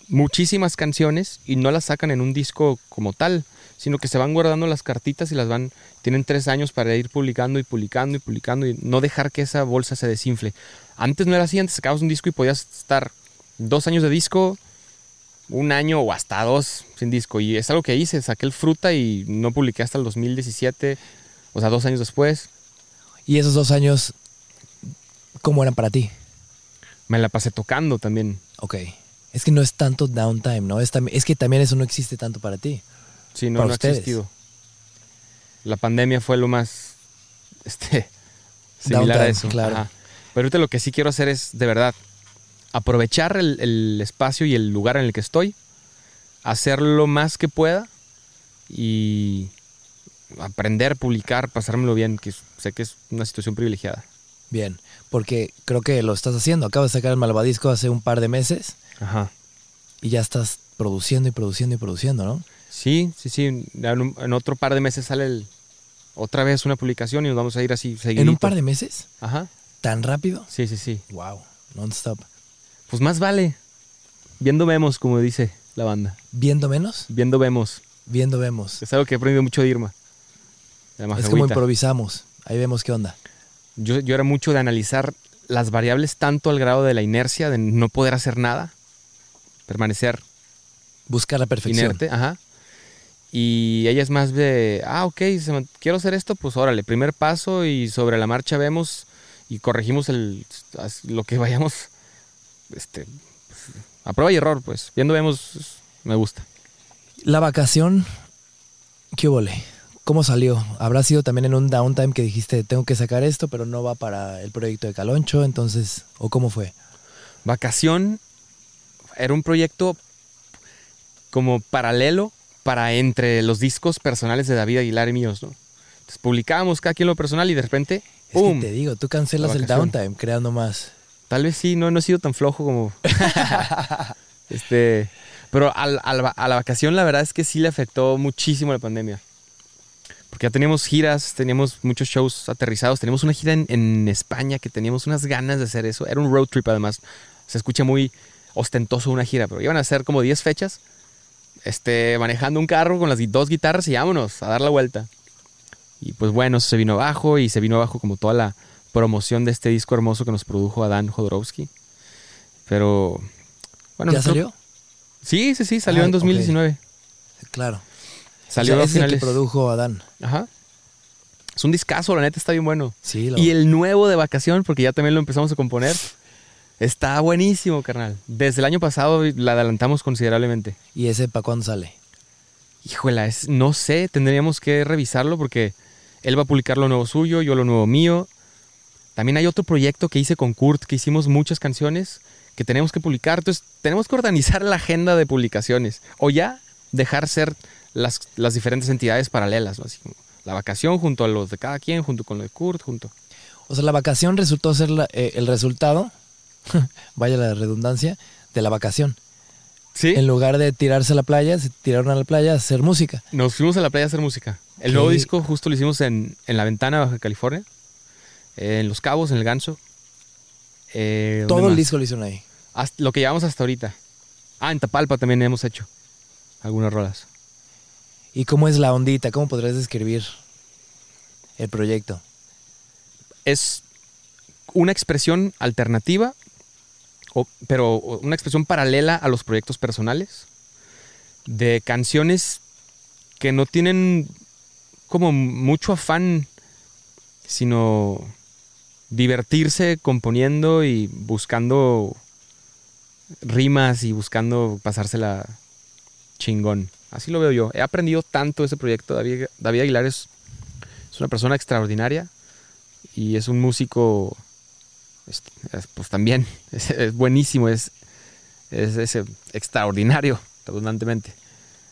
[SPEAKER 2] muchísimas canciones y no las sacan en un disco como tal, sino que se van guardando las cartitas y las van, tienen tres años para ir publicando y publicando y publicando y no dejar que esa bolsa se desinfle. Antes no era así, antes sacabas un disco y podías estar dos años de disco, un año o hasta dos sin disco. Y es algo que hice, saqué el fruta y no publiqué hasta el 2017, o sea, dos años después.
[SPEAKER 1] Y esos dos años, ¿cómo eran para ti?
[SPEAKER 2] Me la pasé tocando también.
[SPEAKER 1] Ok. Es que no es tanto downtime, ¿no? Es, es que también eso no existe tanto para ti.
[SPEAKER 2] Sí, no,
[SPEAKER 1] Para
[SPEAKER 2] no ha existido. La pandemia fue lo más este, similar a eso.
[SPEAKER 1] claro.
[SPEAKER 2] Ajá. Pero ahorita lo que sí quiero hacer es, de verdad, aprovechar el, el espacio y el lugar en el que estoy hacer lo más que pueda y aprender, publicar, pasármelo bien, que sé que es una situación privilegiada.
[SPEAKER 1] Bien, porque creo que lo estás haciendo. Acabas de sacar el Malvadisco hace un par de meses
[SPEAKER 2] Ajá.
[SPEAKER 1] y ya estás produciendo y produciendo y produciendo, ¿no?
[SPEAKER 2] Sí, sí, sí. En, un- en otro par de meses sale el- otra vez una publicación y nos vamos a ir así seguidito.
[SPEAKER 1] ¿En un par de meses?
[SPEAKER 2] Ajá.
[SPEAKER 1] ¿Tan rápido?
[SPEAKER 2] Sí, sí, sí.
[SPEAKER 1] Wow, non-stop.
[SPEAKER 2] Pues más vale. Viendo vemos, como dice la banda.
[SPEAKER 1] ¿Viendo menos?
[SPEAKER 2] Viendo vemos.
[SPEAKER 1] Viendo vemos.
[SPEAKER 2] Es algo que he aprendido mucho de Irma. De
[SPEAKER 1] Es como improvisamos. Ahí vemos qué onda.
[SPEAKER 2] yo, yo era mucho de analizar las variables tanto al grado de la inercia, de no poder hacer nada, permanecer
[SPEAKER 1] Buscar la perfección.
[SPEAKER 2] inerte, ajá. Y ella es más de, ah, ok, quiero hacer esto, pues órale, primer paso y sobre la marcha vemos y corregimos el, lo que vayamos, este, pues, a prueba y error, pues. Viendo vemos, me gusta.
[SPEAKER 1] La vacación, ¿qué hubo? ¿Cómo salió? ¿Habrá sido también en un downtime que dijiste, tengo que sacar esto, pero no va para el proyecto de Caloncho? Entonces, ¿o cómo fue?
[SPEAKER 2] Vacación era un proyecto como paralelo para entre los discos personales de David Aguilar y míos, ¿no? Entonces publicábamos cada quien lo personal y de repente,
[SPEAKER 1] Es
[SPEAKER 2] ¡pum!
[SPEAKER 1] que te digo, tú cancelas
[SPEAKER 2] La
[SPEAKER 1] el downtime creando más.
[SPEAKER 2] Tal vez sí, no, no he sido tan flojo como... este, pero a la vacación la verdad es que sí le afectó muchísimo la pandemia. Porque ya teníamos giras, teníamos muchos shows aterrizados, teníamos una gira en, en España que teníamos unas ganas de hacer eso. Era un road trip además. Se escucha muy ostentoso una gira, pero iban a ser como 10 fechas. Este, manejando un carro con las dos guitarras y vámonos a dar la vuelta. Y pues bueno, se vino abajo y se vino abajo como toda la promoción de este disco hermoso que nos produjo Adán Jodorowsky. Pero bueno,
[SPEAKER 1] ¿Ya
[SPEAKER 2] nosotros-
[SPEAKER 1] salió?
[SPEAKER 2] Sí, sí, sí, salió
[SPEAKER 1] Ah,
[SPEAKER 2] en 2019.
[SPEAKER 1] Claro.
[SPEAKER 2] Salió
[SPEAKER 1] o sea,
[SPEAKER 2] a
[SPEAKER 1] es el que
[SPEAKER 2] finales.
[SPEAKER 1] produjo Adán.
[SPEAKER 2] Ajá. Es un discazo, la neta está bien bueno.
[SPEAKER 1] Sí, lo...
[SPEAKER 2] Y el nuevo de vacación, porque ya también lo empezamos a componer, está buenísimo, carnal. Desde el año pasado la adelantamos considerablemente.
[SPEAKER 1] ¿Y ese para cuándo sale?
[SPEAKER 2] Híjole, es, no sé, tendríamos que revisarlo porque él va a publicar lo nuevo suyo, yo lo nuevo mío. También hay otro proyecto que hice con Kurt, que hicimos muchas canciones que tenemos que publicar. Entonces, tenemos que organizar la agenda de publicaciones. O ya dejar ser las, las diferentes entidades paralelas, ¿no? Así como la vacación junto a los de cada quien, junto con lo de Kurt, junto.
[SPEAKER 1] O sea, la vacación resultó ser la- eh, el resultado, vaya la redundancia, de la vacación.
[SPEAKER 2] Sí.
[SPEAKER 1] En lugar de tirarse a la playa, se tiraron a la playa a hacer música.
[SPEAKER 2] Nos fuimos a la playa a hacer música. El nuevo disco justo lo hicimos en, en La Ventana, Baja California. en Los Cabos, en El Ganso. Eh, ¿dónde
[SPEAKER 1] Todo el
[SPEAKER 2] más?
[SPEAKER 1] disco lo hicieron ahí.
[SPEAKER 2] Hasta- lo que llevamos hasta ahorita. Ah, en Tapalpa también hemos hecho algunas rolas.
[SPEAKER 1] ¿Y cómo es la ondita? ¿Cómo podrías describir el proyecto?
[SPEAKER 2] Es una expresión alternativa, pero una expresión paralela a los proyectos personales, de canciones que no tienen como mucho afán, sino divertirse componiendo y buscando rimas y buscando pasársela chingón. Así lo veo yo. He aprendido tanto ese proyecto. David, David Aguilar es, es una persona extraordinaria y es un músico, es- es, pues también, es, es buenísimo, es, es, es, extraordinario, redundantemente.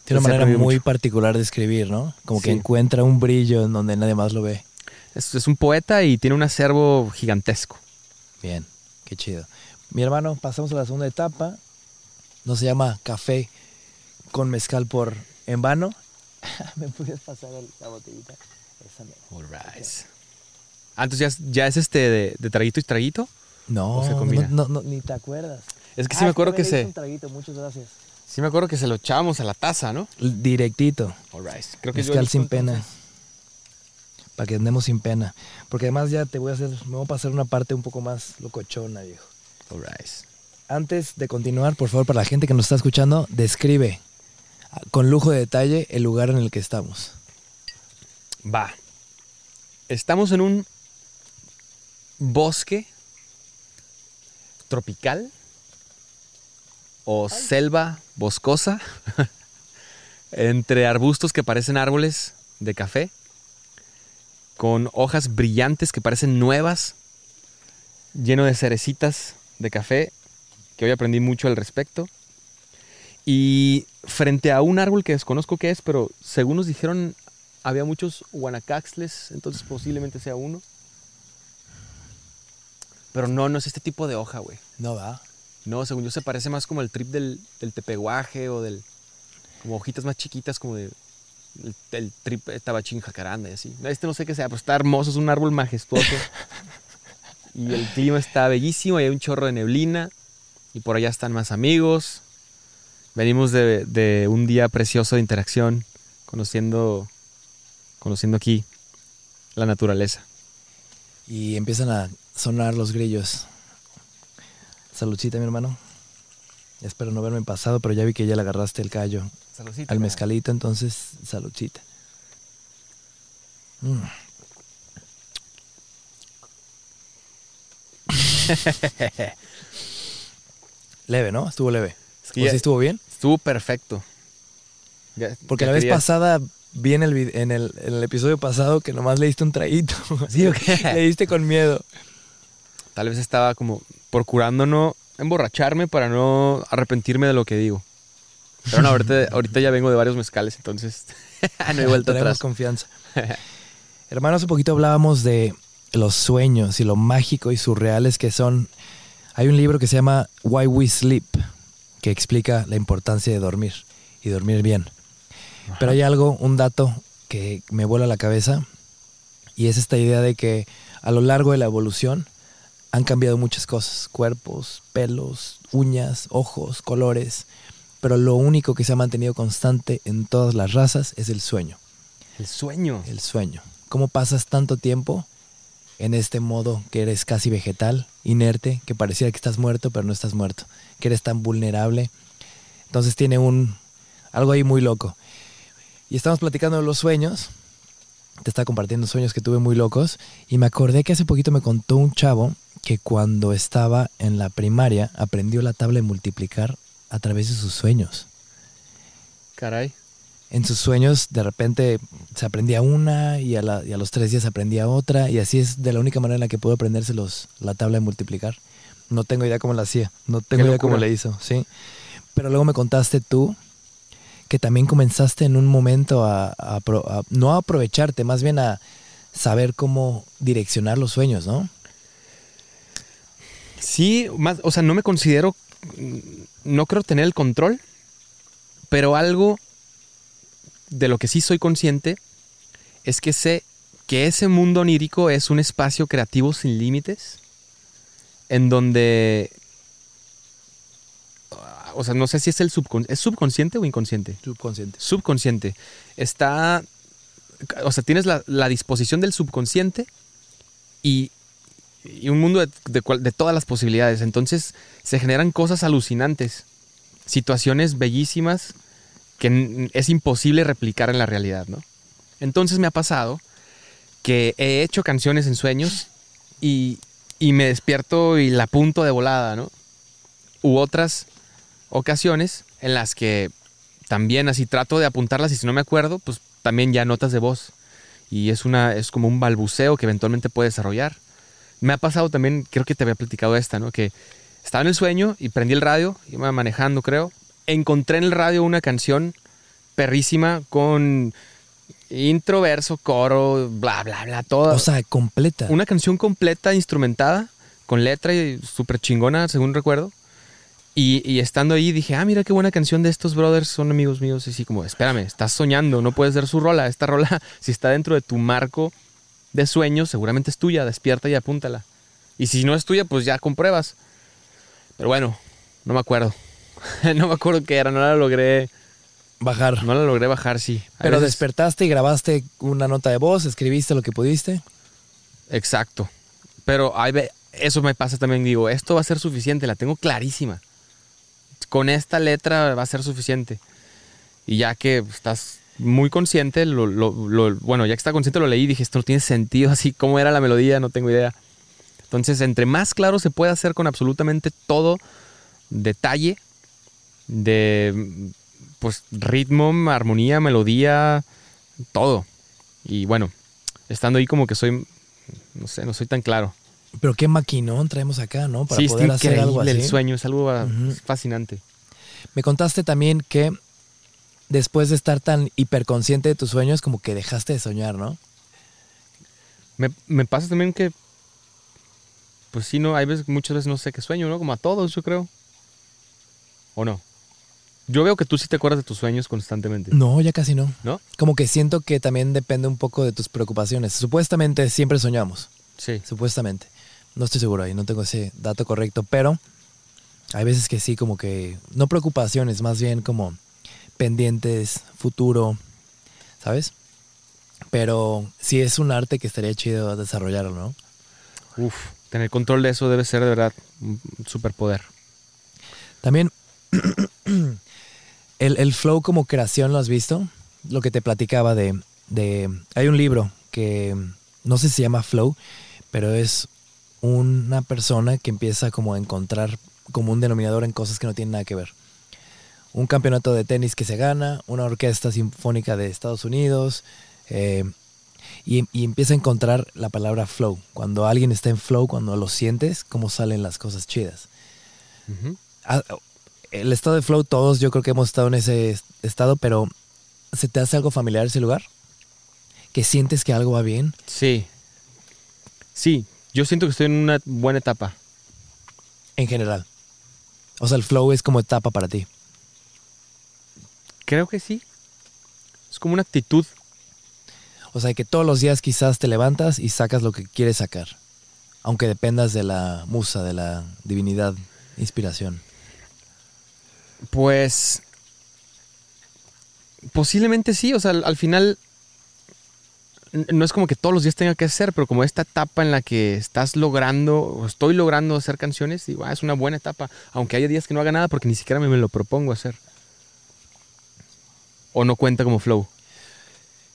[SPEAKER 1] Tiene una manera muy
[SPEAKER 2] mucho.
[SPEAKER 1] particular de escribir, ¿no? Como que encuentra un brillo en donde nadie más lo ve.
[SPEAKER 2] Es, es un poeta y tiene un acervo gigantesco.
[SPEAKER 1] Bien, qué chido. Mi hermano, pasamos a la segunda etapa. No se llama café con mezcal por en vano. ¿Me puedes pasar la botellita? Esa no.
[SPEAKER 2] Ah, entonces ya es, ya es este de, de traguito y traguito.
[SPEAKER 1] No,
[SPEAKER 2] ¿O se
[SPEAKER 1] no, no, no, ni te acuerdas.
[SPEAKER 2] Es que
[SPEAKER 1] Ah,
[SPEAKER 2] sí me acuerdo que se,
[SPEAKER 1] un traguito, muchas gracias.
[SPEAKER 2] sí me acuerdo que se lo echábamos a la taza, ¿no?
[SPEAKER 1] Directito.
[SPEAKER 2] Creo que
[SPEAKER 1] Mezcal sin pena.
[SPEAKER 2] entonces.
[SPEAKER 1] Para que andemos sin pena. Porque además ya te voy a hacer, me voy a pasar una parte un poco más locochona, viejo.
[SPEAKER 2] Alright.
[SPEAKER 1] Antes de continuar, por favor, para la gente que nos está escuchando, describe ah, con lujo de detalle el lugar en el que estamos.
[SPEAKER 2] Va. Estamos en un bosque tropical o selva boscosa entre arbustos que parecen árboles de café con hojas brillantes que parecen nuevas lleno de cerecitas de café que hoy aprendí mucho al respecto Y frente a un árbol que desconozco qué es, pero según nos dijeron, había muchos guanacaxles, entonces posiblemente sea uno. Pero no, no es este tipo de hoja, güey.
[SPEAKER 1] No va.
[SPEAKER 2] No, según yo se parece más como el trip del, del tepeguaje o del... Como hojitas más chiquitas, como de... El, el trip tabachín jacaranda y así. Este no sé qué sea, pero está hermoso, es un árbol majestuoso. y el clima está bellísimo, y hay un chorro de neblina. Y por allá están más amigos. Venimos de, de un día precioso de interacción, conociendo, conociendo aquí la naturaleza.
[SPEAKER 1] Y empiezan a sonar los grillos. Saludcita, mi hermano. Espero no verme pasado, pero ya vi que ya le agarraste el callo
[SPEAKER 2] Saludcita.
[SPEAKER 1] al mezcalito, entonces saludcita. Mm. leve, ¿no? Estuvo leve.
[SPEAKER 2] Es que
[SPEAKER 1] ¿O
[SPEAKER 2] ya-
[SPEAKER 1] sí estuvo bien?
[SPEAKER 2] Estuvo perfecto. Ya-
[SPEAKER 1] Porque
[SPEAKER 2] ya
[SPEAKER 1] la vez
[SPEAKER 2] quería-
[SPEAKER 1] pasada vi en el, vid- en, el, en el episodio pasado que nomás le diste un traguito.
[SPEAKER 2] ¿Sí o qué?
[SPEAKER 1] le diste con miedo.
[SPEAKER 2] Tal vez estaba como procurando no emborracharme para no arrepentirme de lo que digo. Pero no, ahorita, ahorita ya vengo de varios mezcales, entonces no he vuelto atrás.
[SPEAKER 1] confianza. Hermano, hace poquito hablábamos de los sueños y lo mágico y surreales que son. Hay un libro que se llama Why We Sleep, que explica la importancia de dormir y dormir bien. Pero hay algo, un dato que me vuela la cabeza y es esta idea de que a lo largo de la evolución han cambiado muchas cosas, cuerpos, pelos, uñas, ojos, colores, pero lo único que se ha mantenido constante en todas las razas es el sueño,
[SPEAKER 2] El sueño.
[SPEAKER 1] el sueño. ¿Cómo pasas tanto tiempo en este modo que eres casi vegetal, inerte, que pareciera que estás muerto, pero no estás muerto, que eres tan vulnerable? Entonces tiene un algo ahí muy loco. Y estamos platicando de los sueños. Te está compartiendo sueños que tuve muy locos. Y me acordé que hace poquito me contó un chavo que cuando estaba en la primaria aprendió la tabla de multiplicar a través de sus sueños.
[SPEAKER 2] Caray.
[SPEAKER 1] En sus sueños de repente se aprendía una y a, la- y a los tres días aprendía otra. Y así es de la única manera en la que pudo aprenderse los, la tabla de multiplicar. No tengo idea cómo la hacía. No tengo idea cómo le hizo. Sí. Pero luego me contaste tú que también comenzaste en un momento a, a apro- a- no a aprovecharte, más bien a saber cómo direccionar los sueños, ¿no?
[SPEAKER 2] Sí, más, o sea, no me considero, no creo tener el control, pero algo de lo que sí soy consciente es que sé que ese mundo onírico es un espacio creativo sin límites, en donde, ah, o sea, no sé si es el subconsciente, ¿es subconsciente o inconsciente?
[SPEAKER 1] Subconsciente.
[SPEAKER 2] subconsciente. Está, o sea, tienes la, la disposición del subconsciente y, y un mundo de, de de todas las posibilidades. Entonces se generan cosas alucinantes, situaciones bellísimas que es imposible replicar en la realidad, ¿no? Entonces me ha pasado que he hecho canciones en sueños y, y me despierto y la apunto de volada, ¿no? U otras ocasiones en las que también así trato de apuntarlas y si no me acuerdo, pues también ya notas de voz. Y es una es como un balbuceo que eventualmente puede desarrollar. Me ha pasado también, creo que te había platicado esta, ¿no? Que estaba en el sueño y prendí el radio, iba manejando, creo. Encontré en el radio una canción perrísima con intro, verso, coro, bla, bla, bla, todo.
[SPEAKER 1] O sea, completa.
[SPEAKER 2] Una canción completa, instrumentada, con letra y súper chingona, según recuerdo. Y, y estando ahí dije, ah, mira qué buena canción de estos brothers, son amigos míos. Y así como, espérame, estás soñando, no puede ser su rola. Esta rola, si está dentro de tu marco de sueños, seguramente es tuya, despierta y apúntala. Y si no es tuya, pues ya compruebas. Pero bueno, no me acuerdo. no me acuerdo qué era, no la logré,
[SPEAKER 1] Bajar.
[SPEAKER 2] no la logré bajar, sí. A
[SPEAKER 1] Pero
[SPEAKER 2] veces-
[SPEAKER 1] despertaste y grabaste una nota de voz, escribiste lo que pudiste.
[SPEAKER 2] Exacto. Pero ahí ve- eso me pasa también, digo, esto va a ser suficiente, la tengo clarísima. Con esta letra va a ser suficiente. Y ya que estás muy consciente, lo, lo- lo- bueno, ya que está consciente lo leí y dije, esto no tiene sentido, así como era la melodía, no tengo idea. Entonces, entre más claro se puede hacer con absolutamente todo detalle de pues ritmo, armonía, melodía, todo. Y bueno, estando ahí como que soy no sé, no soy tan claro.
[SPEAKER 1] Pero qué maquinón traemos acá, ¿no? Para
[SPEAKER 2] sí,
[SPEAKER 1] poder hacer algo así.
[SPEAKER 2] el sueño, es algo ah,
[SPEAKER 1] Ujú.
[SPEAKER 2] fascinante.
[SPEAKER 1] Me contaste también que después de estar tan hiperconsciente de tus sueños, como que dejaste de soñar, ¿no?
[SPEAKER 2] Me, me pasa también que, pues sí, no, hay veces, muchas veces no sé qué sueño, ¿no? Como a todos, yo creo. ¿O no? Yo veo que tú sí te acuerdas de tus sueños constantemente.
[SPEAKER 1] No, ya casi no.
[SPEAKER 2] ¿No?
[SPEAKER 1] Como que siento que también depende un poco de tus preocupaciones. Supuestamente siempre soñamos,
[SPEAKER 2] Sí.
[SPEAKER 1] supuestamente. No estoy seguro ahí, no tengo ese dato correcto, pero hay veces que sí, como que no preocupaciones, más bien como pendientes, futuro, ¿sabes? Pero sí es un arte que estaría chido desarrollarlo, ¿no?
[SPEAKER 2] Uf, tener control de eso debe ser de verdad un un superpoder.
[SPEAKER 1] También el, el flow como creación, ¿lo has visto? Lo que te platicaba de, de... Hay un libro que no sé si se llama Flow, pero es una persona que empieza como a encontrar como un denominador en cosas que no tienen nada que ver. Un campeonato de tenis que se gana, una orquesta sinfónica de Estados Unidos, eh, y, y empieza a encontrar la palabra flow. Cuando alguien está en flow, cuando lo sientes, cómo salen las cosas chidas. Ah, el estado de flow, todos yo creo que hemos estado en ese est- estado, pero ¿se te hace algo familiar ese lugar? ¿Que sientes que algo va bien?
[SPEAKER 2] Sí. Sí, yo siento que estoy en una buena etapa.
[SPEAKER 1] En general. O sea, el flow es como etapa para ti.
[SPEAKER 2] Creo que sí. Es como una actitud.
[SPEAKER 1] O sea, que todos los días quizás te levantas y sacas lo que quieres sacar. Aunque dependas de la musa, de la divinidad, inspiración.
[SPEAKER 2] Pues. Posiblemente sí. O sea, al, al final. No es como que todos los días tenga que hacer, pero como esta etapa en la que estás logrando, o estoy logrando hacer canciones, digo, ah, es una buena etapa. Aunque haya días que no haga nada porque ni siquiera me, me lo propongo hacer. O no cuenta como flow.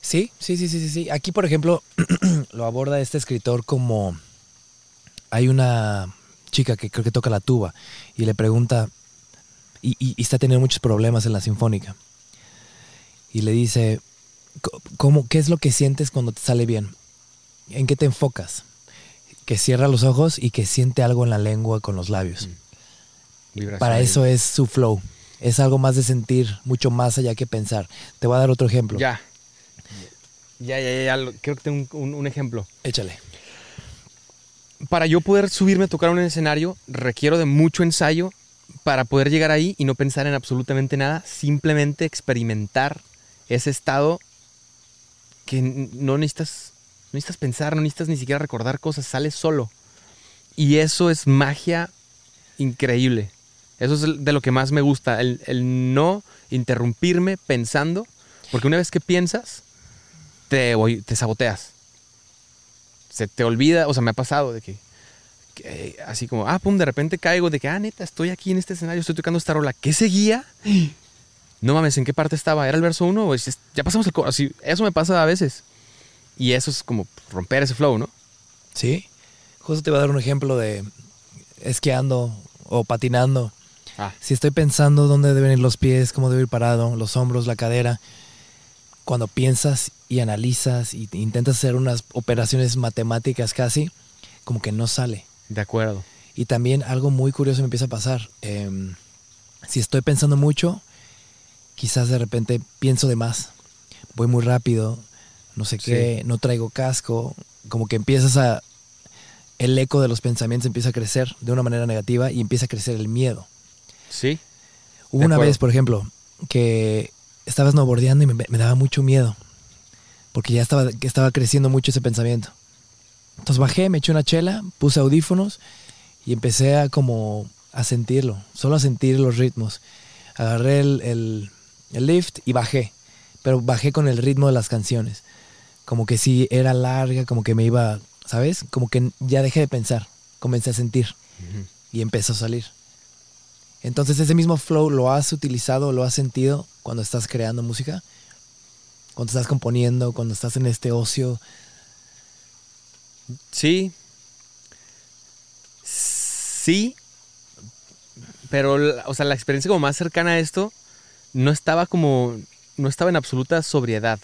[SPEAKER 1] Sí, sí, sí, sí, sí. Aquí, por ejemplo, lo aborda este escritor como hay una chica que creo que toca la tuba y le pregunta y, y- y está teniendo muchos problemas en la sinfónica y le dice "Co- ¿cómo, ¿qué es lo que sientes cuando te sale bien? ¿En qué te enfocas? Que cierra los ojos y que siente algo en la lengua con los labios.
[SPEAKER 2] Vibración.
[SPEAKER 1] Para eso es su flow. Es algo más de sentir, mucho más allá que pensar. Te voy a dar otro ejemplo.
[SPEAKER 2] Ya. Ya, ya, ya, Creo que tengo un- un- ejemplo.
[SPEAKER 1] Échale.
[SPEAKER 2] para yo poder subirme a tocar un escenario, requiero de mucho ensayo para poder llegar ahí y no pensar en absolutamente nada, simplemente experimentar ese estado que no necesitas, no necesitas pensar, no necesitas ni siquiera recordar cosas, sale solo. Y eso es magia increíble. Eso es de lo que más me gusta, el, el no interrumpirme pensando, porque una vez que piensas, te, voy- te saboteas se te olvida, o sea, me ha pasado de que, que, así como, ah, pum, de repente caigo de que, ah, neta, estoy aquí en este escenario, estoy tocando esta rola. ¿Qué seguía? No mames, ¿en qué parte estaba? ¿Era el verso 1 o es- ya pasamos el coro? Así, eso me pasa a veces. Y eso es como romper ese flow, ¿no?
[SPEAKER 1] Sí. Justo te voy a dar un ejemplo de esquiando o patinando.
[SPEAKER 2] Ah,
[SPEAKER 1] Si estoy pensando dónde deben ir los pies, cómo debo ir parado, los hombros, la cadera, cuando piensas y analizas y intentas hacer unas operaciones matemáticas casi, como que no sale.
[SPEAKER 2] de acuerdo.
[SPEAKER 1] Y también algo muy curioso me empieza a pasar. Em, si estoy pensando mucho, quizás de repente pienso de más. Voy muy rápido, no sé qué, no traigo casco. Como que empiezas a... El eco de los pensamientos empieza a crecer de una manera negativa y empieza a crecer el miedo.
[SPEAKER 2] Sí,
[SPEAKER 1] Hubo una
[SPEAKER 2] acuerdo.
[SPEAKER 1] vez, por ejemplo, que estaba snowboardeando y me, me daba mucho miedo. Porque ya estaba creciendo mucho ese pensamiento. Entonces bajé, me eché una chela, puse audífonos y empecé a como a sentirlo, solo a sentir los ritmos. Agarré el, el- el lift y bajé, pero bajé con el ritmo de las canciones. Como que sí era larga, como que me iba, ¿sabes? Como que ya dejé de pensar, comencé a sentir y empezó a salir. Entonces ese mismo flow lo has utilizado, lo has sentido cuando estás creando música, cuando estás componiendo, cuando estás en este ocio.
[SPEAKER 2] sí. Sí, pero, o sea, la experiencia como más cercana a esto no estaba como, no estaba en absoluta sobriedad.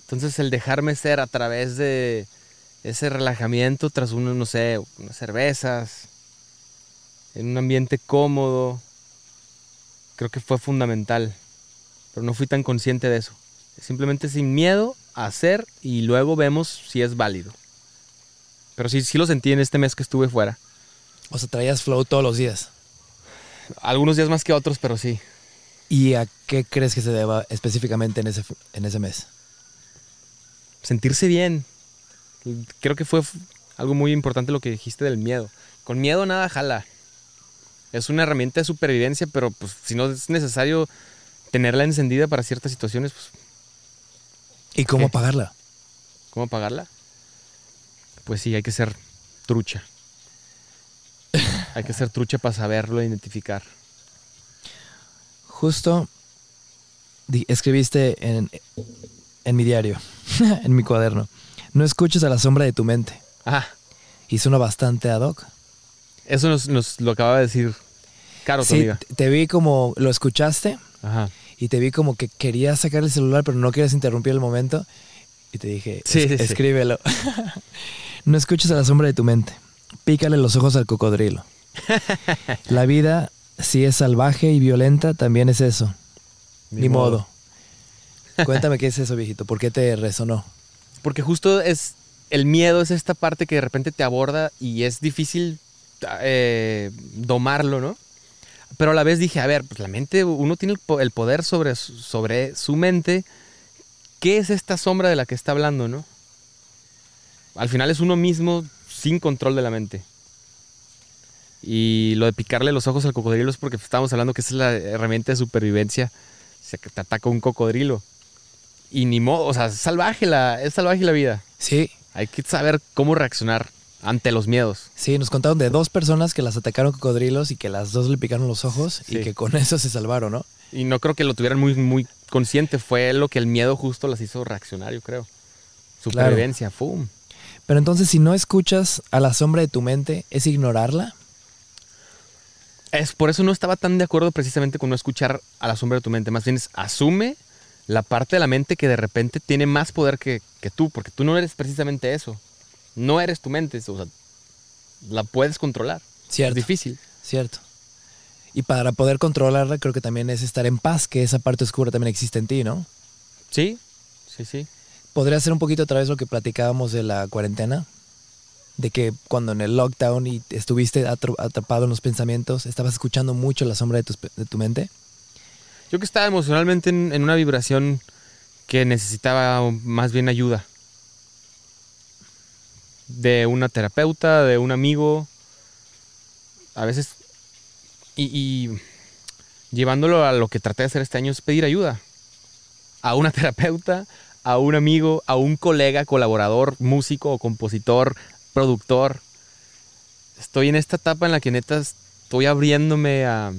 [SPEAKER 2] Entonces el dejarme ser a través de ese relajamiento tras uno, no sé, unas cervezas, en un ambiente cómodo, creo que fue fundamental, pero no fui tan consciente de eso. Simplemente sin miedo a hacer y luego vemos si es válido. Pero sí, sí lo sentí en este mes que estuve fuera.
[SPEAKER 1] O sea, traías flow todos los días.
[SPEAKER 2] Algunos días más que otros, pero sí.
[SPEAKER 1] ¿Y a qué crees que se deba específicamente en ese, en ese mes?
[SPEAKER 2] Sentirse bien. Creo que fue algo muy importante lo que dijiste del miedo. Con miedo nada jala. Es una herramienta de supervivencia, pero pues si no es necesario tenerla encendida para ciertas situaciones, pues...
[SPEAKER 1] ¿Y cómo apagarla?
[SPEAKER 2] ¿Cómo apagarla? Pues sí, hay que ser trucha. hay que ser trucha para saberlo identificar.
[SPEAKER 1] Justo escribiste en, en mi diario, en mi cuaderno, no escuches a la sombra de tu mente.
[SPEAKER 2] Ajá.
[SPEAKER 1] Y suena bastante ad hoc.
[SPEAKER 2] Eso nos, lo acaba de decir Caro, tu
[SPEAKER 1] sí, te vi como lo escuchaste
[SPEAKER 2] Ajá.
[SPEAKER 1] y te vi como que querías sacar el celular, pero no quieres interrumpir el momento. Y te dije, escríbelo. no escuches a la sombra de tu mente. Pícale los ojos al cocodrilo. la vida, si es salvaje y violenta, también es eso. Ni, modo. Cuéntame qué es eso, viejito. ¿Por qué te resonó?
[SPEAKER 2] Porque justo es el miedo es esta parte que de repente te aborda y es difícil eh, domarlo, ¿no? Pero a la vez dije, a ver, pues la mente, uno tiene el poder sobre, sobre su mente. ¿Qué es esta sombra de la que está hablando, no? Al final es uno mismo sin control de la mente. Y lo de picarle los ojos al cocodrilo es porque estamos hablando que esa es la herramienta de supervivencia. O sea, que te ataca un cocodrilo. Y ni modo, o sea, es salvaje la, es salvaje la vida.
[SPEAKER 1] Sí.
[SPEAKER 2] Hay que saber cómo reaccionar ante los miedos.
[SPEAKER 1] Sí, nos contaron de dos personas que las atacaron cocodrilos y que las dos le picaron los ojos y que con eso se salvaron, ¿no?
[SPEAKER 2] Y no creo que lo tuvieran muy, muy consciente. Fue lo que el miedo justo las hizo reaccionar, yo creo. Supervivencia, ¡fum!
[SPEAKER 1] Pero entonces, si no escuchas a la sombra de tu mente, ¿es ignorarla?
[SPEAKER 2] Es, por eso no estaba tan de acuerdo precisamente con no escuchar a la sombra de tu mente. Más bien es asume la parte de la mente que de repente tiene más poder que, que tú, porque tú no eres precisamente eso. No eres tu mente, o sea, la puedes controlar.
[SPEAKER 1] Cierto.
[SPEAKER 2] Es difícil.
[SPEAKER 1] Cierto. Y para poder controlarla, creo que también es estar en paz, que esa parte oscura también existe en ti, ¿no?
[SPEAKER 2] Sí, sí, sí.
[SPEAKER 1] ¿Podría ser un poquito otra vez lo que platicábamos de la cuarentena? De que cuando en el lockdown y estuviste atrapado en los pensamientos, estabas escuchando mucho la sombra de tu, mente.
[SPEAKER 2] Yo que estaba emocionalmente en una vibración que necesitaba más bien ayuda de una terapeuta, de un amigo, a veces, y, llevándolo a lo que traté de hacer este año es pedir ayuda a una terapeuta, a un amigo, a un colega, colaborador, músico o compositor, productor. Estoy en esta etapa en la que neta estoy abriéndome a...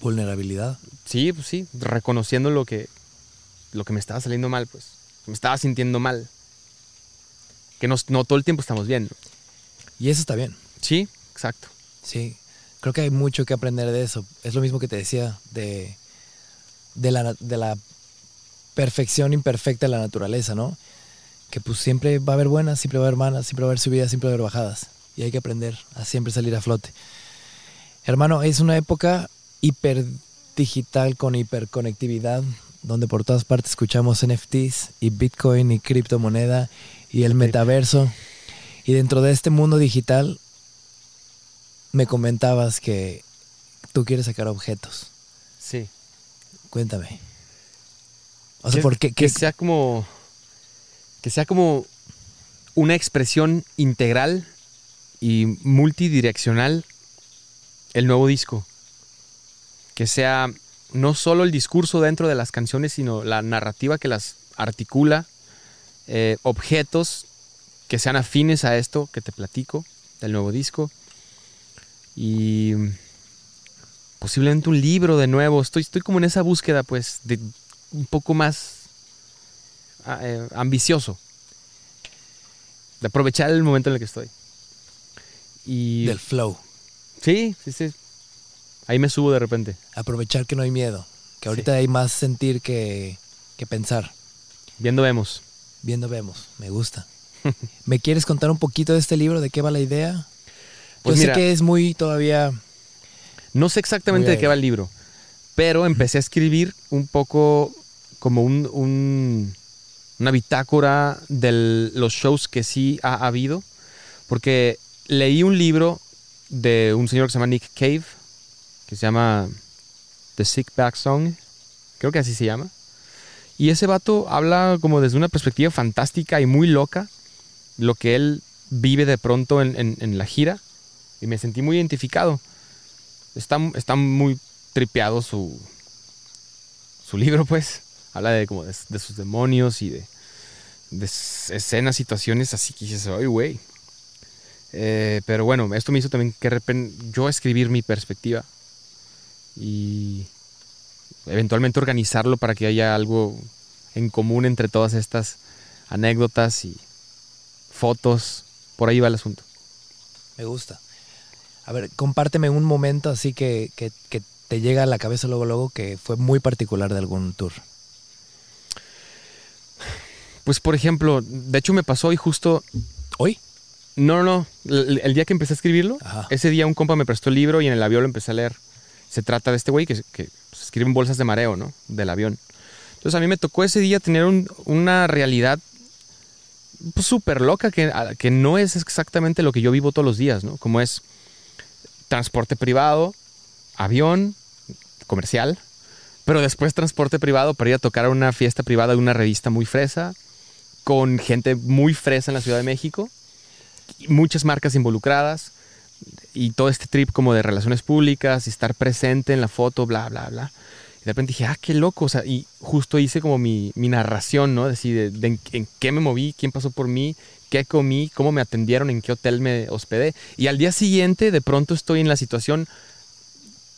[SPEAKER 1] Vulnerabilidad.
[SPEAKER 2] Sí, pues sí, reconociendo lo que, lo que me estaba saliendo mal, pues. Me estaba sintiendo mal que no, todo el tiempo estamos bien.
[SPEAKER 1] Y eso está bien.
[SPEAKER 2] Sí, exacto.
[SPEAKER 1] Sí, creo que hay mucho que aprender de eso. Es lo mismo que te decía de, de, la, de la perfección imperfecta de la naturaleza, ¿no? Que pues siempre va a haber buenas, siempre va a haber malas, siempre va a haber subidas, siempre va a haber bajadas. Y hay que aprender a siempre salir a flote. Hermano, es una época hiper digital con hiperconectividad, donde por todas partes escuchamos NFTs y Bitcoin y criptomoneda y el metaverso. Y dentro de este mundo digital, me comentabas que tú quieres sacar objetos.
[SPEAKER 2] Sí.
[SPEAKER 1] Cuéntame. O sea, ¿por qué?
[SPEAKER 2] Que sea como. Que sea como una expresión integral y multidireccional el nuevo disco. Que sea no solo el discurso dentro de las canciones, sino la narrativa que las articula eh, objetos que sean afines a esto que te platico del nuevo disco. Y posiblemente un libro de nuevo. Estoy, estoy como en esa búsqueda, pues, de un poco más ah, eh, ambicioso. De aprovechar el momento en el que estoy. Y,
[SPEAKER 1] Del flow.
[SPEAKER 2] Sí, sí, sí. Ahí me subo de repente.
[SPEAKER 1] Aprovechar que no hay miedo. Que ahorita hay más sentir que, que pensar.
[SPEAKER 2] Viendo vemos.
[SPEAKER 1] Viendo vemos, me gusta. ¿Me quieres contar un poquito de este libro? ¿De qué va la idea?
[SPEAKER 2] Pues
[SPEAKER 1] Yo sé que es muy todavía...
[SPEAKER 2] No sé exactamente de qué va el libro, Pero empecé a escribir un poco como un, un- una bitácora de los shows que sí ha habido. Porque leí un libro de un señor que se llama Nick Cave, que se llama The Sick Back Song. Creo que así se llama. Y ese vato habla como desde una perspectiva fantástica y muy loca lo que él vive de pronto en, la gira. Y me sentí muy identificado. Está, está muy tripeado su, su libro, pues. Habla de, como de, sus demonios y de, escenas, situaciones así que dices, ay, güey. Eh, pero bueno, esto me hizo también que de repen- yo escribir mi perspectiva y eventualmente organizarlo para que haya algo en común entre todas estas anécdotas y fotos. Por ahí va el asunto.
[SPEAKER 1] Me gusta. A ver, compárteme un momento así que, que- que te llega a la cabeza luego, luego, que fue muy particular de algún tour.
[SPEAKER 2] Pues por ejemplo, de hecho me pasó hoy justo
[SPEAKER 1] ¿Hoy?
[SPEAKER 2] No, no, no. El, el día que empecé a escribirlo,
[SPEAKER 1] Ajá.
[SPEAKER 2] ese día un compa me prestó el libro y en el avión lo empecé a leer. Se trata de este güey que, que pues, escribe en bolsas de mareo, ¿no? Del avión. Entonces a mí me tocó ese día tener un- una realidad pues, súper loca que, que no es exactamente lo que yo vivo todos los días, ¿no? Como es transporte privado, avión, comercial, pero después transporte privado para ir a tocar a una fiesta privada de una revista muy fresa, con gente muy fresa en la Ciudad de México muchas marcas involucradas y todo este trip como de relaciones públicas y estar presente en la foto, bla, bla, bla. Y de repente dije, ah, qué loco. O sea, y justo hice como mi, mi narración, ¿no? Decir, de, de en, en qué me moví, quién pasó por mí, qué comí, cómo me atendieron, en qué hotel me hospedé. Y al día siguiente, de pronto estoy en la situación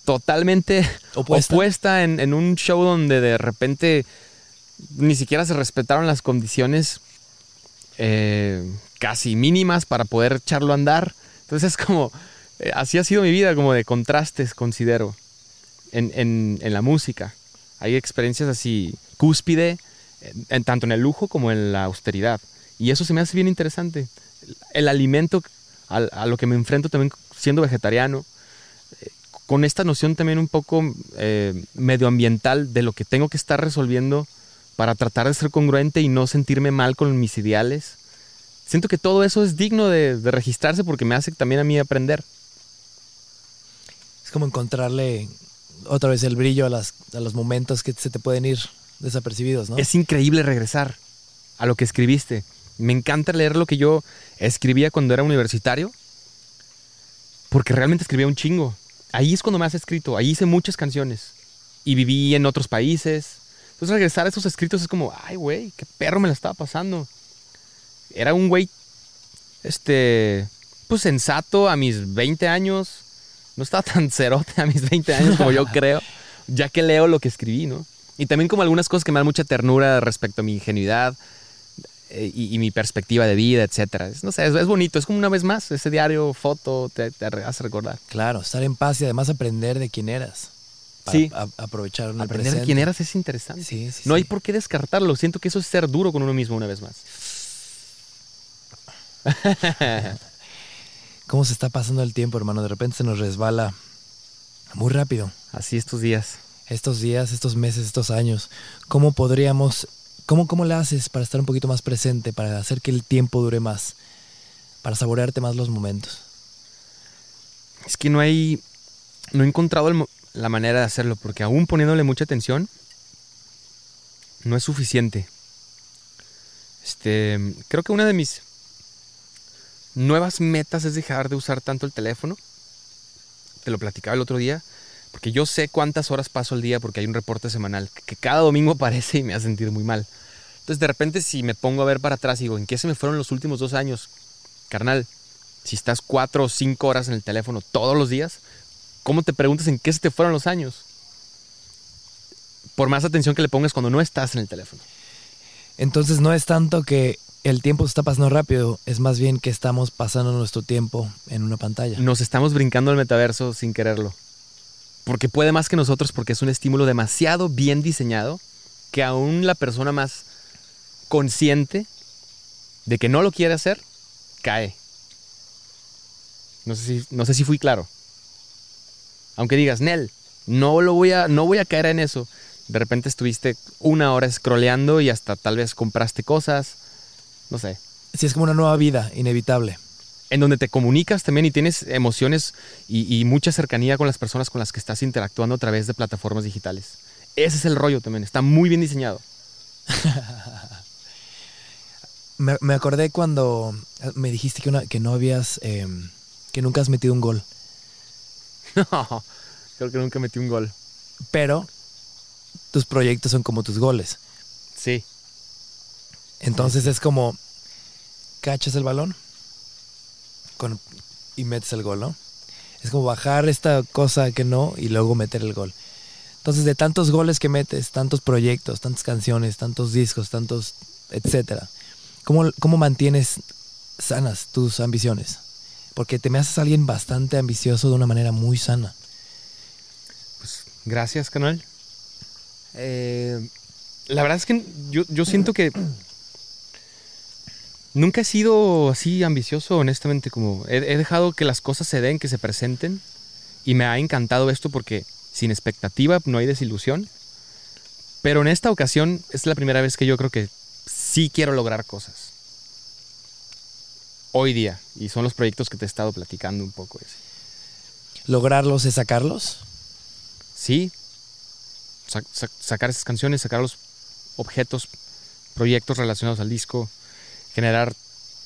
[SPEAKER 2] totalmente
[SPEAKER 1] Opuesta.
[SPEAKER 2] opuesta, en, en un show donde de repente ni siquiera se respetaron las condiciones eh, casi mínimas para poder echarlo a andar. Entonces es como, eh, así ha sido mi vida, como de contrastes, considero, en, en- la música. Hay experiencias así cúspide, en, tanto en el lujo como en la austeridad. Y eso se me hace bien interesante. El, alimento al- a, lo que me enfrento también siendo vegetariano, eh, con esta noción también un poco eh, medioambiental de lo que tengo que estar resolviendo para tratar de ser congruente y no sentirme mal con mis ideales. Siento que todo eso es digno de registrarse porque me hace también a mí aprender.
[SPEAKER 1] Es como encontrarle otra vez el brillo a, las, a los momentos que se te pueden ir desapercibidos, ¿no?
[SPEAKER 2] Es increíble regresar a lo que escribiste. Me encanta leer lo que yo escribía cuando era universitario, porque realmente escribía un chingo. Ahí es cuando me has escrito, ahí hice muchas canciones y viví en otros países. Entonces regresar a esos escritos es como, ay, güey, qué perro me la estaba pasando. Era un güey, este, pues sensato a mis 20 años. No estaba tan cerote a mis 20 años como yo creo, ya que leo lo que escribí, ¿no? Y también como algunas cosas que me dan mucha ternura respecto a mi ingenuidad eh, y, y mi perspectiva de vida, etcétera. No sé, es, es bonito, es como una vez más, ese diario, foto, te, te hace recordar.
[SPEAKER 1] Claro, estar en paz y además aprender de quién eras. Para
[SPEAKER 2] Sí.
[SPEAKER 1] a- aprovechar
[SPEAKER 2] Aprender
[SPEAKER 1] presente.
[SPEAKER 2] quién eras es interesante.
[SPEAKER 1] Sí, sí,
[SPEAKER 2] no hay por qué descartarlo. Siento que eso es ser duro con uno mismo una vez más.
[SPEAKER 1] ¿Cómo se está pasando el tiempo, hermano? De repente se nos resbala muy rápido.
[SPEAKER 2] Así estos días.
[SPEAKER 1] Estos días, estos meses, estos años. ¿Cómo podríamos, cómo, cómo le haces para estar un poquito más presente, para hacer que el tiempo dure más, para saborearte más los momentos?
[SPEAKER 2] Es que no hay. No he encontrado el la manera de hacerlo, porque aún poniéndole mucha atención, no es suficiente. Este. Creo que una de mis nuevas metas es dejar de usar tanto el teléfono. Te lo platicaba el otro día, porque yo sé cuántas horas paso al día, porque hay un reporte semanal que cada domingo aparece y me hace sentir muy mal. Entonces, de repente, si me pongo a ver para atrás y digo, ¿en qué se me fueron los últimos dos años? Carnal, si estás cuatro o cinco horas en el teléfono todos los días, ¿cómo te preguntas en qué se te fueron los años? Por más atención que le pongas cuando no estás en el teléfono.
[SPEAKER 1] Entonces no es tanto que el tiempo se está pasando rápido, es más bien que estamos pasando nuestro tiempo en una pantalla.
[SPEAKER 2] Nos estamos brincando al metaverso sin quererlo. Porque puede más que nosotros porque es un estímulo demasiado bien diseñado que aún la persona más consciente de que no lo quiere hacer, cae. No sé si, no sé si fui claro. Aunque digas, Nel, No lo voy a, no voy a caer en eso. De repente estuviste una hora scrolleando y hasta tal vez compraste cosas. No sé.
[SPEAKER 1] Sí, es como una nueva vida, inevitable.
[SPEAKER 2] En donde te comunicas también y tienes emociones y, y mucha cercanía con las personas con las que estás interactuando a través de plataformas digitales. Ese es el rollo también. Está muy bien diseñado.
[SPEAKER 1] me, me acordé cuando me dijiste que, una- que no habías, em, que nunca has metido un gol.
[SPEAKER 2] No, creo que nunca metí un gol.
[SPEAKER 1] Pero tus proyectos son como tus goles.
[SPEAKER 2] Sí.
[SPEAKER 1] Entonces es como cachas el balón con- y metes el gol, ¿no? Es como bajar esta cosa que no y luego meter el gol. Entonces de tantos goles que metes, tantos proyectos, tantas canciones, tantos discos, tantos, etcétera, ¿cómo, cómo mantienes sanas tus ambiciones? Porque te me haces alguien bastante ambicioso de una manera muy sana.
[SPEAKER 2] Pues gracias, canal. Eh, la verdad es que yo, yo siento que nunca he sido así ambicioso, honestamente. Como he, he dejado que las cosas se den, que se presenten. Y me ha encantado esto porque sin expectativa no hay desilusión. Pero en esta ocasión es la primera vez que yo creo que sí quiero lograr cosas. Hoy día. Y son los proyectos que te he estado platicando un poco.
[SPEAKER 1] Lograrlos es sacarlos.
[SPEAKER 2] Sí. Sa- sa- sacar esas canciones, sacar los objetos, proyectos relacionados al disco, generar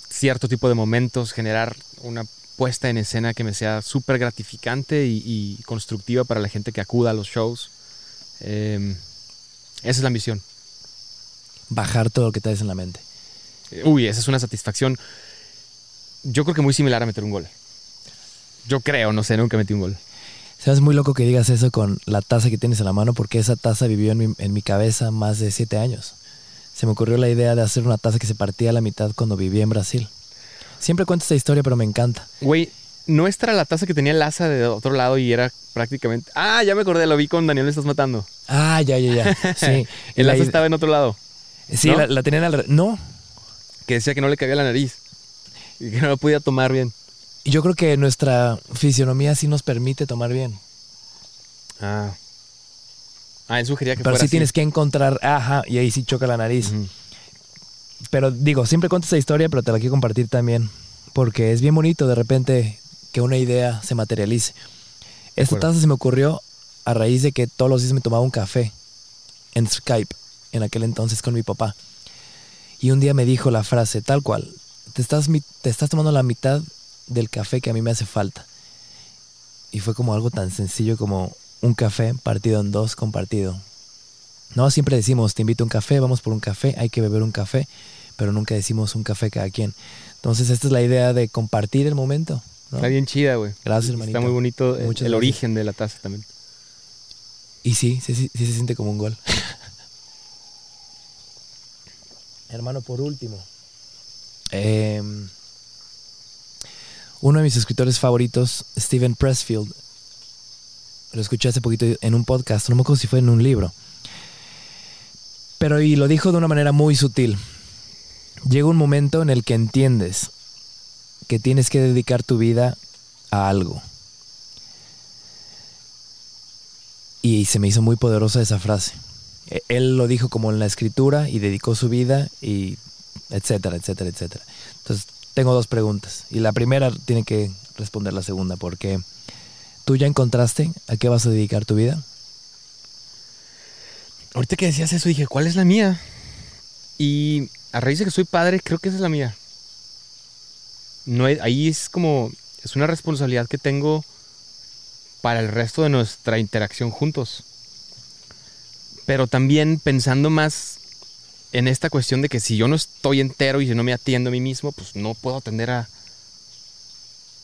[SPEAKER 2] cierto tipo de momentos, generar una puesta en escena que me sea súper gratificante y, y constructiva para la gente que acuda a los shows. Eh, esa es la ambición.
[SPEAKER 1] Bajar todo lo que traes en la mente.
[SPEAKER 2] Uy, esa es una satisfacción. Yo creo que muy similar a meter un gol. Yo creo, no sé, nunca metí un gol.
[SPEAKER 1] Muy loco que digas eso con la taza que tienes en la mano, porque esa taza vivió en mi, en mi cabeza más de siete años. Se me ocurrió la idea de hacer una taza que se partía a la mitad cuando vivía en Brasil. Siempre cuento esta historia, pero me encanta.
[SPEAKER 2] Güey, ¿no esta era la taza que tenía el asa de otro lado y era prácticamente... Ah, ya me acordé, lo vi con Daniel, le estás matando.
[SPEAKER 1] Ah, ya, ya, ya. Sí.
[SPEAKER 2] El
[SPEAKER 1] La
[SPEAKER 2] asa estaba en otro lado,
[SPEAKER 1] Sí,
[SPEAKER 2] ¿no?
[SPEAKER 1] la, la tenían al... No.
[SPEAKER 2] que decía que no le cabía la nariz y que no lo podía tomar bien.
[SPEAKER 1] Y yo creo que nuestra fisionomía sí nos permite tomar bien.
[SPEAKER 2] Ah. Ah, él sugería que
[SPEAKER 1] Pero
[SPEAKER 2] fuera
[SPEAKER 1] sí
[SPEAKER 2] así.
[SPEAKER 1] tienes que encontrar... Ajá, y ahí sí choca la nariz. Pero digo, siempre cuento esta historia, pero te la quiero compartir también. Porque es bien bonito de repente que una idea se materialice. Esta taza se me ocurrió a raíz de que todos los días me tomaba un café en Skype, en aquel entonces con mi papá. Y un día me dijo la frase tal cual, te estás, te estás tomando la mitad del café que a mí me hace falta. Y fue como algo tan sencillo como un café partido en dos compartido. No, siempre decimos, te invito a un café, vamos por un café, hay que beber un café, pero nunca decimos un café cada quien. Entonces esta es la idea de compartir el momento. ¿no?
[SPEAKER 2] Está bien chida, güey.
[SPEAKER 1] Gracias,
[SPEAKER 2] Está
[SPEAKER 1] hermanito.
[SPEAKER 2] muy bonito el, origen de la taza también.
[SPEAKER 1] Y sí, sí, sí, sí se siente como un gol. Hermano, por último. eh, uno de mis escritores favoritos, Steven Pressfield, lo escuché hace poquito en un podcast, no me acuerdo si fue en un libro. Pero y lo dijo de una manera muy sutil. Llega un momento en el que entiendes que tienes que dedicar tu vida a algo. Y se me hizo muy poderosa esa frase. E- Él lo dijo como en la escritura y dedicó su vida y etcétera, etcétera, etcétera. Entonces, tengo dos preguntas. Y la primera tiene que responder la segunda, porque tú ya encontraste a qué vas a dedicar tu vida.
[SPEAKER 2] Ahorita que decías eso dije, ¿cuál es la mía? Y a raíz de que soy padre, creo que esa es la mía. No ahí es como, es una responsabilidad que tengo para el resto de nuestra interacción juntos. Pero también pensando más en esta cuestión de que si yo no estoy entero y si no me atiendo a mí mismo, pues no puedo atender a,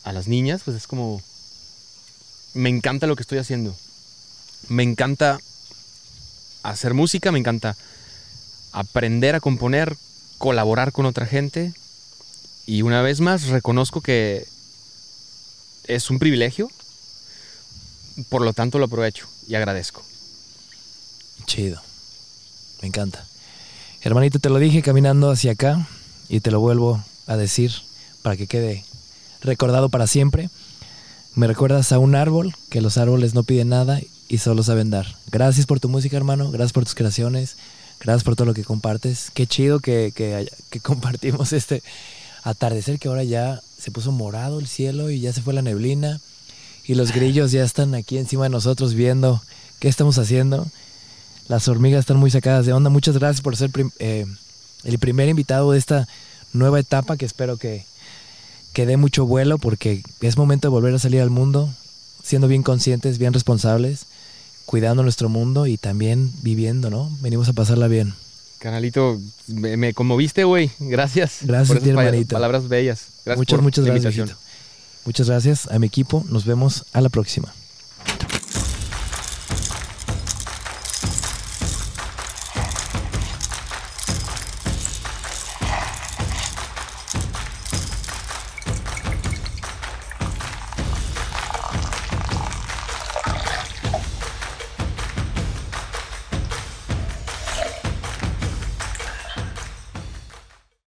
[SPEAKER 2] a las niñas, pues es como, me encanta lo que estoy haciendo. Me encanta hacer música, me encanta aprender a componer, colaborar con otra gente. Y una vez más reconozco que es un privilegio, por lo tanto lo aprovecho y agradezco.
[SPEAKER 1] Chido. Me encanta. Hermanito, te lo dije caminando hacia acá y te lo vuelvo a decir para que quede recordado para siempre. Me recuerdas a un árbol, que los árboles no piden nada y solo saben dar. Gracias por tu música, hermano. Gracias por tus creaciones. Gracias por todo lo que compartes. Qué chido que, que, compartimos este atardecer que ahora ya se puso morado el cielo y ya se fue la neblina y los grillos ya están aquí encima de nosotros viendo qué estamos haciendo. Las hormigas están muy sacadas de onda. Muchas gracias por ser eh, el primer invitado de esta nueva etapa que espero que, que dé mucho vuelo porque es momento de volver a salir al mundo siendo bien conscientes, bien responsables, cuidando nuestro mundo y también viviendo, ¿no? Venimos a pasarla bien.
[SPEAKER 2] Canalito, me, conmoviste, güey. Gracias.
[SPEAKER 1] Gracias por esas
[SPEAKER 2] Palabras bellas.
[SPEAKER 1] Gracias muchas, muchas gracias. Muchas gracias a mi equipo. Nos vemos a la próxima.